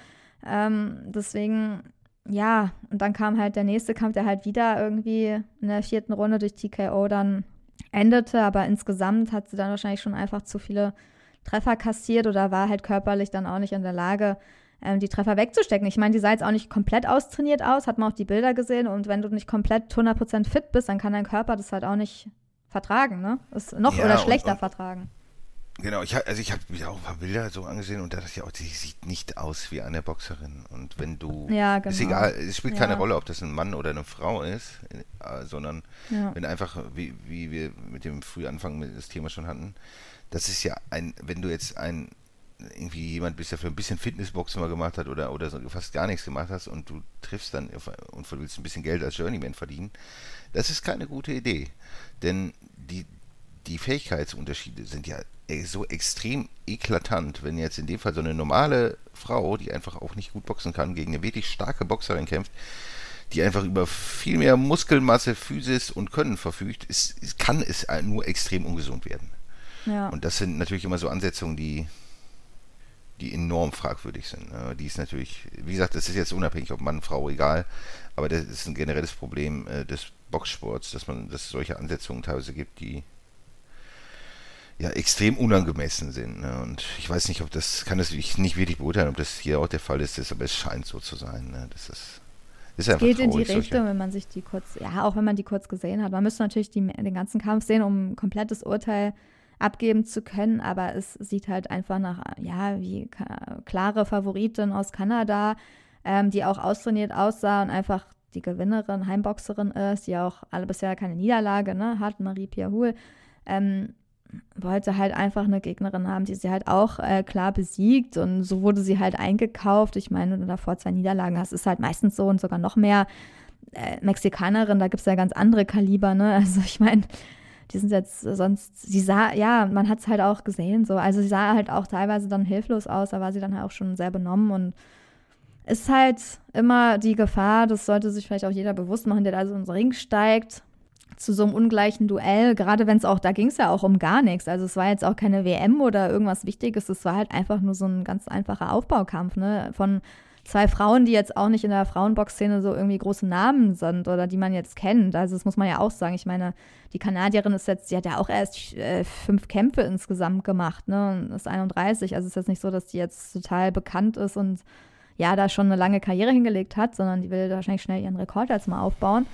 Ähm, deswegen, ja, und dann kam halt der nächste Kampf, der halt wieder irgendwie in der vierten Runde durch TKO dann endete. Aber insgesamt hat sie dann wahrscheinlich schon einfach zu viele Treffer kassiert oder war halt körperlich dann auch nicht in der Lage, ähm, die Treffer wegzustecken. Ich meine, die sah jetzt auch nicht komplett austrainiert aus, hat man auch die Bilder gesehen und wenn du nicht komplett 100% fit bist, dann kann dein Körper das halt auch nicht vertragen, ne? Ist noch ja, oder schlechter und, und, vertragen. Genau, ich, also ich habe mir auch ein paar Bilder so angesehen und da dachte ich auch, die sieht nicht aus wie eine Boxerin. Und wenn du. Ja, genau. Ist egal, es spielt ja. keine Rolle, ob das ein Mann oder eine Frau ist, äh, sondern ja. wenn einfach, wie, wie wir mit dem Frühanfang das Thema schon hatten, das ist ja ein, wenn du jetzt ein irgendwie jemand bist, der für ein bisschen Fitnessboxen mal gemacht hat oder, oder so fast gar nichts gemacht hast und du triffst dann und willst ein bisschen Geld als Journeyman verdienen, das ist keine gute Idee. Denn die, die Fähigkeitsunterschiede sind ja so extrem eklatant, wenn jetzt in dem Fall so eine normale Frau, die einfach auch nicht gut boxen kann, gegen eine wirklich starke Boxerin kämpft, die einfach über viel mehr Muskelmasse, Physis und Können verfügt, ist, kann es nur extrem ungesund werden. Ja. Und das sind natürlich immer so Ansetzungen, die, die enorm fragwürdig sind. Ne? Die ist natürlich, wie gesagt, das ist jetzt unabhängig, ob Mann, Frau, egal, aber das ist ein generelles Problem äh, des Boxsports, dass man, dass es solche Ansetzungen teilweise gibt, die ja extrem unangemessen sind. Ne? Und ich weiß nicht, ob das, kann das nicht wirklich beurteilen, ob das hier auch der Fall ist, aber es scheint so zu sein. Ne? Das ist, ist einfach Geht traurig, in die Richtung, wenn man sich die kurz, ja, auch wenn man die kurz gesehen hat. Man müsste natürlich die, den ganzen Kampf sehen, um ein komplettes Urteil abgeben zu können, aber es sieht halt einfach nach, ja, wie klare Favoritin aus Kanada, ähm, die auch austrainiert aussah und einfach die Gewinnerin, Heimboxerin ist, die auch alle bisher keine Niederlage ne, hat, Marie-Pierre Huhl. Ähm, wollte halt einfach eine Gegnerin haben, die sie halt auch äh, klar besiegt und so wurde sie halt eingekauft. Ich meine, wenn du davor zwei Niederlagen hast, ist halt meistens so und sogar noch mehr äh, Mexikanerin, da gibt es ja ganz andere Kaliber, ne? (laughs) Also ich meine, die sind jetzt sonst, sie sah, ja, man hat es halt auch gesehen, so. Also sie sah halt auch teilweise dann hilflos aus, da war sie dann halt auch schon sehr benommen und ist halt immer die Gefahr, das sollte sich vielleicht auch jeder bewusst machen, der da so ins Ring steigt, zu so einem ungleichen Duell, gerade wenn es auch, da ging es ja auch um gar nichts. Also es war jetzt auch keine WM oder irgendwas Wichtiges, es war halt einfach nur so ein ganz einfacher Aufbaukampf, ne? Von zwei Frauen, die jetzt auch nicht in der Frauenbox-Szene so irgendwie große Namen sind oder die man jetzt kennt. Also das muss man ja auch sagen. Ich meine, die Kanadierin ist jetzt, die hat ja auch erst äh, fünf Kämpfe insgesamt gemacht, ne? Und ist 31. Also es ist jetzt nicht so, dass die jetzt total bekannt ist und ja, da schon eine lange Karriere hingelegt hat, sondern die will wahrscheinlich schnell ihren Rekord jetzt mal aufbauen.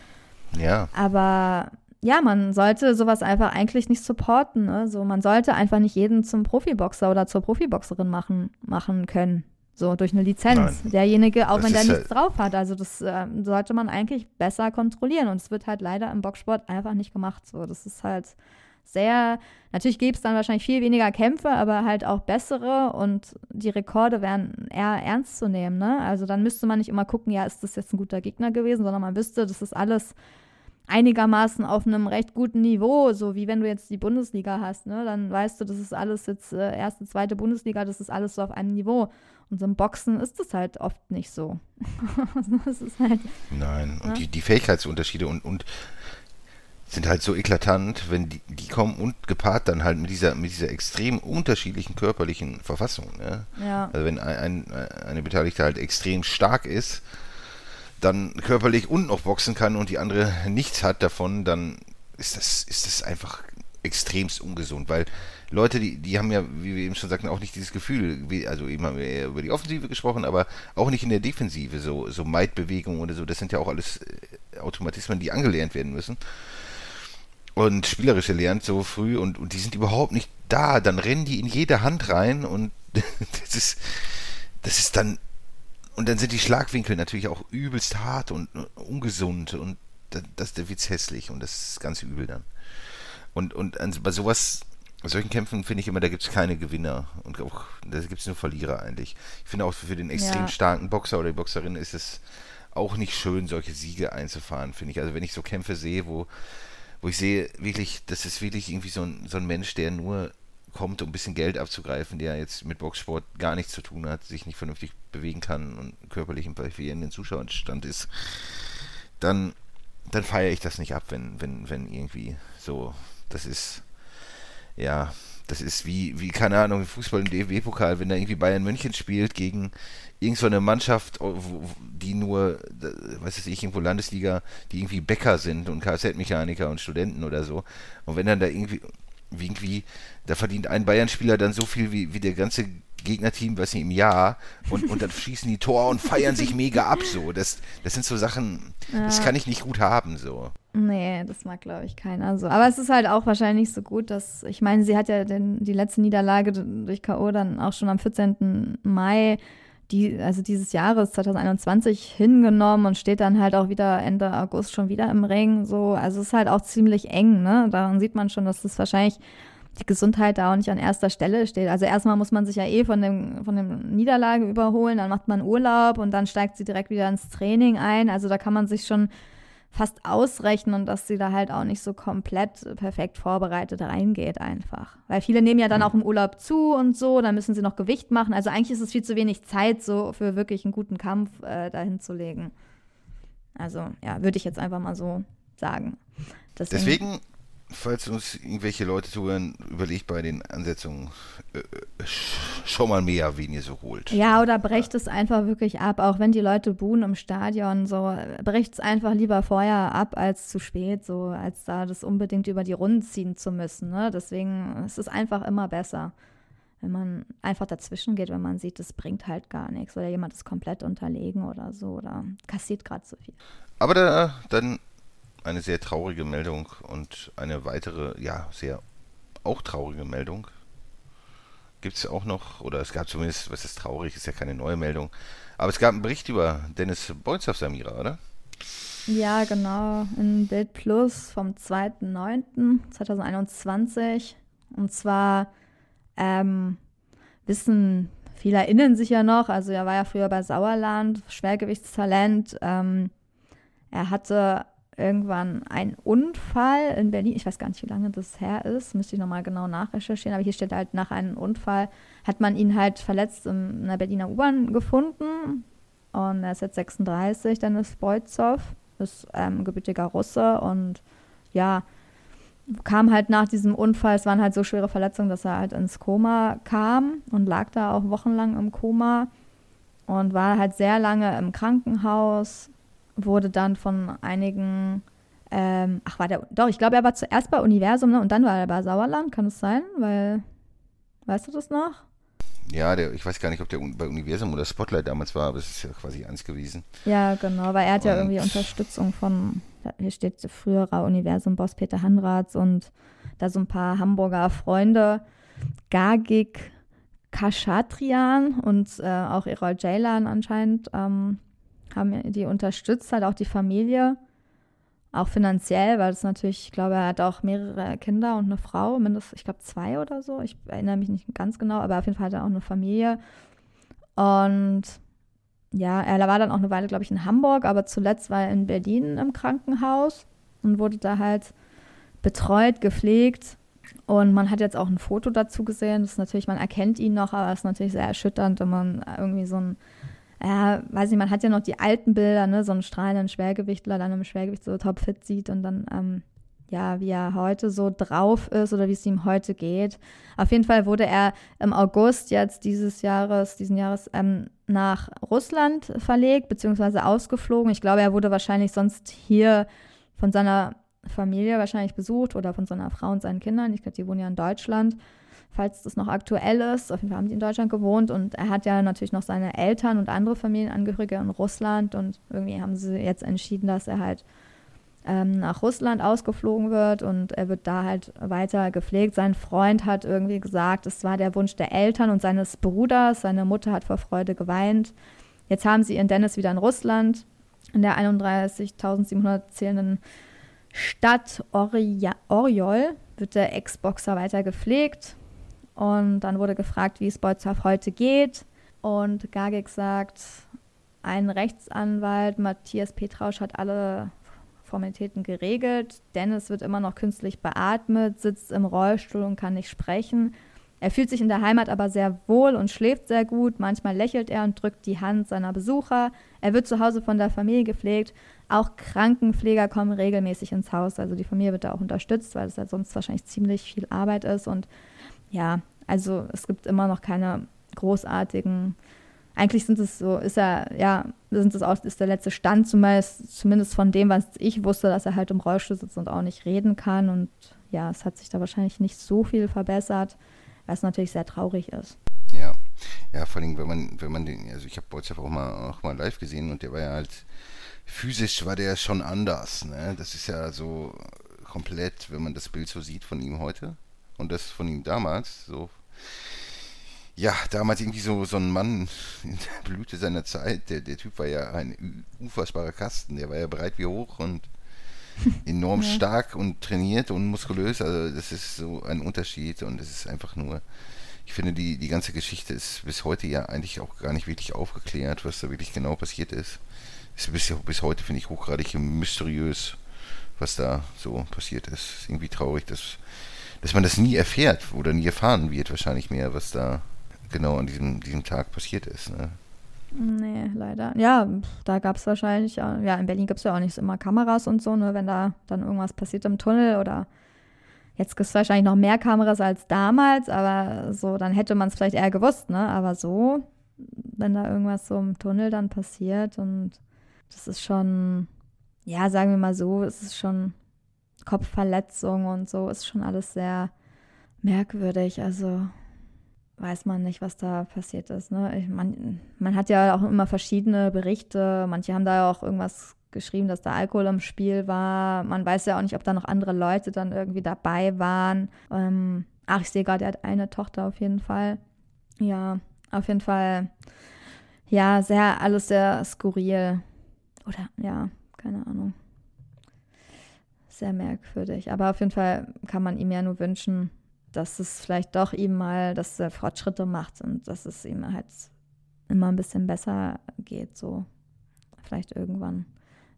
Ja. Aber ja, man sollte sowas einfach eigentlich nicht supporten. Ne? So, man sollte einfach nicht jeden zum Profiboxer oder zur Profiboxerin machen, machen können. So durch eine Lizenz. Nein. Derjenige, auch das wenn der nichts halt drauf hat. Also das äh, sollte man eigentlich besser kontrollieren. Und es wird halt leider im Boxsport einfach nicht gemacht. So, das ist halt sehr, natürlich gäbe es dann wahrscheinlich viel weniger Kämpfe, aber halt auch bessere und die Rekorde wären eher ernst zu nehmen. Ne? Also dann müsste man nicht immer gucken, ja, ist das jetzt ein guter Gegner gewesen, sondern man wüsste, das ist alles einigermaßen auf einem recht guten Niveau, so wie wenn du jetzt die Bundesliga hast, ne? Dann weißt du, das ist alles jetzt äh, erste, zweite Bundesliga, das ist alles so auf einem Niveau. Und so im Boxen ist das halt oft nicht so. (laughs) das ist halt. Nein, und die, die Fähigkeitsunterschiede und, und sind halt so eklatant, wenn die, die kommen und gepaart dann halt mit dieser, mit dieser extrem unterschiedlichen körperlichen Verfassung. Ne? Ja. Also wenn ein, ein, eine Beteiligte halt extrem stark ist, dann körperlich und noch boxen kann und die andere nichts hat davon, dann ist das, ist das einfach extremst ungesund, weil Leute, die, die haben ja, wie wir eben schon sagten, auch nicht dieses Gefühl, wie, also eben haben wir eher über die Offensive gesprochen, aber auch nicht in der Defensive, so, so Maidbewegungen oder so, das sind ja auch alles äh, Automatismen, die angelernt werden müssen. Und spielerische lernt so früh und, und die sind überhaupt nicht da, dann rennen die in jede Hand rein und (laughs) das ist, das ist dann und dann sind die Schlagwinkel natürlich auch übelst hart und ungesund und das, das Witz hässlich und das ist ganz übel dann. Und, und also bei sowas, bei solchen Kämpfen finde ich immer, da gibt es keine Gewinner und auch, da gibt es nur Verlierer eigentlich. Ich finde auch für den extrem ja. starken Boxer oder die Boxerin ist es auch nicht schön, solche Siege einzufahren, finde ich. Also wenn ich so Kämpfe sehe, wo, wo ich sehe, wirklich, das ist wirklich irgendwie so ein, so ein Mensch, der nur kommt, um ein bisschen Geld abzugreifen, der jetzt mit Boxsport gar nichts zu tun hat, sich nicht vernünftig bewegen kann und körperlich im den Zuschauerstand ist, dann, dann feiere ich das nicht ab, wenn, wenn, wenn irgendwie so, das ist, ja, das ist wie, wie keine Ahnung, Fußball im DFB-Pokal, wenn da irgendwie Bayern München spielt gegen irgendeine so Mannschaft, die nur, was weiß ich, irgendwo Landesliga, die irgendwie Bäcker sind und Kfz-Mechaniker und Studenten oder so. Und wenn dann da irgendwie, irgendwie, da verdient ein Bayern-Spieler dann so viel wie, wie der ganze Gegnerteam, weiß nicht, im Jahr und, und dann schießen die Tor und feiern sich mega ab so. Das, das sind so Sachen, ja. das kann ich nicht gut haben so. Nee, das mag, glaube ich, keiner so. Aber es ist halt auch wahrscheinlich so gut, dass, ich meine, sie hat ja den, die letzte Niederlage durch K.O. dann auch schon am 14. Mai, die, also dieses Jahres 2021, hingenommen und steht dann halt auch wieder Ende August schon wieder im Ring. So, also es ist halt auch ziemlich eng, ne? Daran sieht man schon, dass das wahrscheinlich die Gesundheit da auch nicht an erster Stelle steht. Also erstmal muss man sich ja eh von dem, von dem Niederlage überholen, dann macht man Urlaub und dann steigt sie direkt wieder ins Training ein. Also da kann man sich schon fast ausrechnen, dass sie da halt auch nicht so komplett perfekt vorbereitet reingeht einfach. Weil viele nehmen ja dann auch im Urlaub zu und so, dann müssen sie noch Gewicht machen. Also eigentlich ist es viel zu wenig Zeit so für wirklich einen guten Kampf äh, dahin zu legen. Also ja, würde ich jetzt einfach mal so sagen. Deswegen, Deswegen falls uns irgendwelche Leute zuhören, überlegt bei den Ansetzungen äh, schon mal mehr, wen ihr so holt. Ja, oder brecht ja. es einfach wirklich ab, auch wenn die Leute buhen im Stadion, so brecht es einfach lieber vorher ab als zu spät, so als da das unbedingt über die Runden ziehen zu müssen. Ne? Deswegen ist es einfach immer besser, wenn man einfach dazwischen geht, wenn man sieht, das bringt halt gar nichts oder jemand ist komplett unterlegen oder so oder kassiert gerade zu viel. Aber da, dann eine sehr traurige Meldung und eine weitere, ja, sehr auch traurige Meldung. Gibt es auch noch, oder es gab zumindest, was ist traurig, ist ja keine neue Meldung, aber es gab einen Bericht über Dennis Beutz auf Samira, oder? Ja, genau, in Bild Plus vom 2.9.2021. Und zwar ähm, wissen viele erinnern sich ja noch, also er war ja früher bei Sauerland, Schwergewichtstalent. Ähm, er hatte irgendwann ein Unfall in Berlin. Ich weiß gar nicht, wie lange das her ist. Müsste ich nochmal genau nachrecherchieren. Aber hier steht halt, nach einem Unfall hat man ihn halt verletzt in einer Berliner U-Bahn gefunden. Und er ist jetzt 36, Dennis Boyzow, ist ähm, gebürtiger Russe. Und ja, kam halt nach diesem Unfall, es waren halt so schwere Verletzungen, dass er halt ins Koma kam und lag da auch wochenlang im Koma und war halt sehr lange im Krankenhaus, wurde dann von einigen, ähm, ach war der, doch, ich glaube, er war zuerst bei Universum ne, und dann war er bei Sauerland, kann es sein? Weil, weißt du das noch? Ja, der, ich weiß gar nicht, ob der bei Universum oder Spotlight damals war, aber es ist ja quasi eins gewesen. Ja, genau, weil er hat und ja irgendwie Unterstützung von, hier steht früherer Universum-Boss Peter Hanratz und da so ein paar Hamburger Freunde, Gagik, Kaschatrian und äh, auch Erol Jaylan anscheinend ähm, haben die unterstützt, halt auch die Familie, auch finanziell, weil es natürlich, ich glaube, er hat auch mehrere Kinder und eine Frau, mindestens, ich glaube, zwei oder so. Ich erinnere mich nicht ganz genau, aber auf jeden Fall hat er auch eine Familie. Und ja, er war dann auch eine Weile, glaube ich, in Hamburg, aber zuletzt war er in Berlin im Krankenhaus und wurde da halt betreut, gepflegt. Und man hat jetzt auch ein Foto dazu gesehen. Das ist natürlich, man erkennt ihn noch, aber es ist natürlich sehr erschütternd, wenn man irgendwie so ein ja, weiß nicht, man hat ja noch die alten Bilder, ne, so einen strahlenden Schwergewichtler dann im Schwergewicht so topfit sieht und dann, ähm, ja, wie er heute so drauf ist oder wie es ihm heute geht. Auf jeden Fall wurde er im August jetzt dieses Jahres, diesen Jahres, ähm, nach Russland verlegt, beziehungsweise ausgeflogen. Ich glaube, er wurde wahrscheinlich sonst hier von seiner Familie wahrscheinlich besucht oder von seiner Frau und seinen Kindern. Ich glaube, die wohnen ja in Deutschland falls das noch aktuell ist. Auf jeden Fall haben sie in Deutschland gewohnt und er hat ja natürlich noch seine Eltern und andere Familienangehörige in Russland und irgendwie haben sie jetzt entschieden, dass er halt ähm, nach Russland ausgeflogen wird und er wird da halt weiter gepflegt. Sein Freund hat irgendwie gesagt, es war der Wunsch der Eltern und seines Bruders. Seine Mutter hat vor Freude geweint. Jetzt haben sie ihren Dennis wieder in Russland, in der 31.700 zählenden Stadt Oriol wird der Ex-Boxer weiter gepflegt. Und dann wurde gefragt, wie es Bolzhoff heute geht. Und Gagik sagt, ein Rechtsanwalt, Matthias Petrausch, hat alle Formalitäten geregelt. Dennis wird immer noch künstlich beatmet, sitzt im Rollstuhl und kann nicht sprechen. Er fühlt sich in der Heimat aber sehr wohl und schläft sehr gut. Manchmal lächelt er und drückt die Hand seiner Besucher. Er wird zu Hause von der Familie gepflegt. Auch Krankenpfleger kommen regelmäßig ins Haus. Also die Familie wird da auch unterstützt, weil es ja sonst wahrscheinlich ziemlich viel Arbeit ist. Und ja, also es gibt immer noch keine großartigen. Eigentlich sind es so, ist er, ja, sind es auch, ist der letzte Stand zumindest, zumindest von dem, was ich wusste, dass er halt im Rollstuhl sitzt und auch nicht reden kann. Und ja, es hat sich da wahrscheinlich nicht so viel verbessert was natürlich sehr traurig ist. Ja, ja, vor allem, wenn man, wenn man den, also ich habe Bolzef auch mal, auch mal live gesehen und der war ja halt, physisch war der schon anders, ne? Das ist ja so komplett, wenn man das Bild so sieht von ihm heute und das von ihm damals, so, ja, damals irgendwie so, so ein Mann in der Blüte seiner Zeit, der, der Typ war ja ein unfassbarer Kasten, der war ja breit wie hoch und enorm (laughs) ja. stark und trainiert und muskulös. Also das ist so ein Unterschied und es ist einfach nur, ich finde, die, die ganze Geschichte ist bis heute ja eigentlich auch gar nicht wirklich aufgeklärt, was da wirklich genau passiert ist. Ist bis, bis heute, finde ich, hochgradig mysteriös, was da so passiert ist. ist irgendwie traurig, dass, dass man das nie erfährt oder nie erfahren wird, wahrscheinlich mehr, was da genau an diesem, diesem Tag passiert ist. Ne? Nee, leider. Ja, da gab es wahrscheinlich, ja, in Berlin gibt es ja auch nicht immer Kameras und so, ne, wenn da dann irgendwas passiert im Tunnel oder jetzt gibt es wahrscheinlich noch mehr Kameras als damals, aber so, dann hätte man es vielleicht eher gewusst, ne? Aber so, wenn da irgendwas so im Tunnel dann passiert und das ist schon, ja, sagen wir mal so, es ist schon Kopfverletzung und so, ist schon alles sehr merkwürdig. Also weiß man nicht, was da passiert ist. Ne? Ich, man, man hat ja auch immer verschiedene Berichte. Manche haben da ja auch irgendwas geschrieben, dass da Alkohol im Spiel war. Man weiß ja auch nicht, ob da noch andere Leute dann irgendwie dabei waren. Ähm, ach, ich sehe gerade, er hat eine Tochter auf jeden Fall. Ja, auf jeden Fall. Ja, sehr, alles sehr skurril. Oder, ja, keine Ahnung. Sehr merkwürdig. Aber auf jeden Fall kann man ihm ja nur wünschen, dass es vielleicht doch ihm mal, dass er Fortschritte macht und dass es ihm halt immer ein bisschen besser geht, so vielleicht irgendwann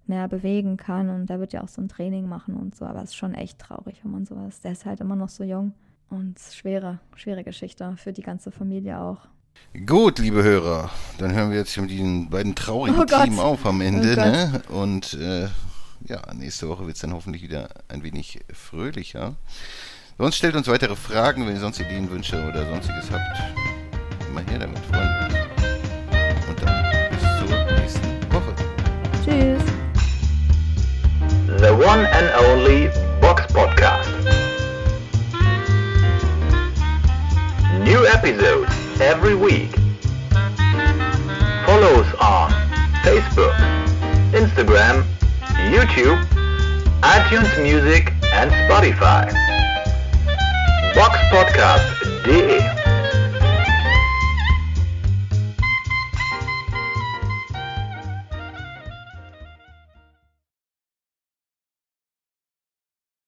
mehr bewegen kann und der wird ja auch so ein Training machen und so, aber es ist schon echt traurig, wenn man sowas, der ist halt immer noch so jung und schwere, schwere Geschichte für die ganze Familie auch. Gut, liebe Hörer, dann hören wir jetzt mit diesen beiden traurigen oh Themen auf am Ende, oh ne? Und äh, ja, nächste Woche wird es dann hoffentlich wieder ein wenig fröhlicher. Sonst stellt uns weitere Fragen, wenn ihr sonst Ideen, Wünsche oder sonstiges habt. Immer her damit, Freunde. Und dann bis zur nächsten Woche. Tschüss. The one and only Box Podcast. New episodes every week. Follow us on Facebook, Instagram, YouTube, iTunes Music and Spotify. boxpodcast.de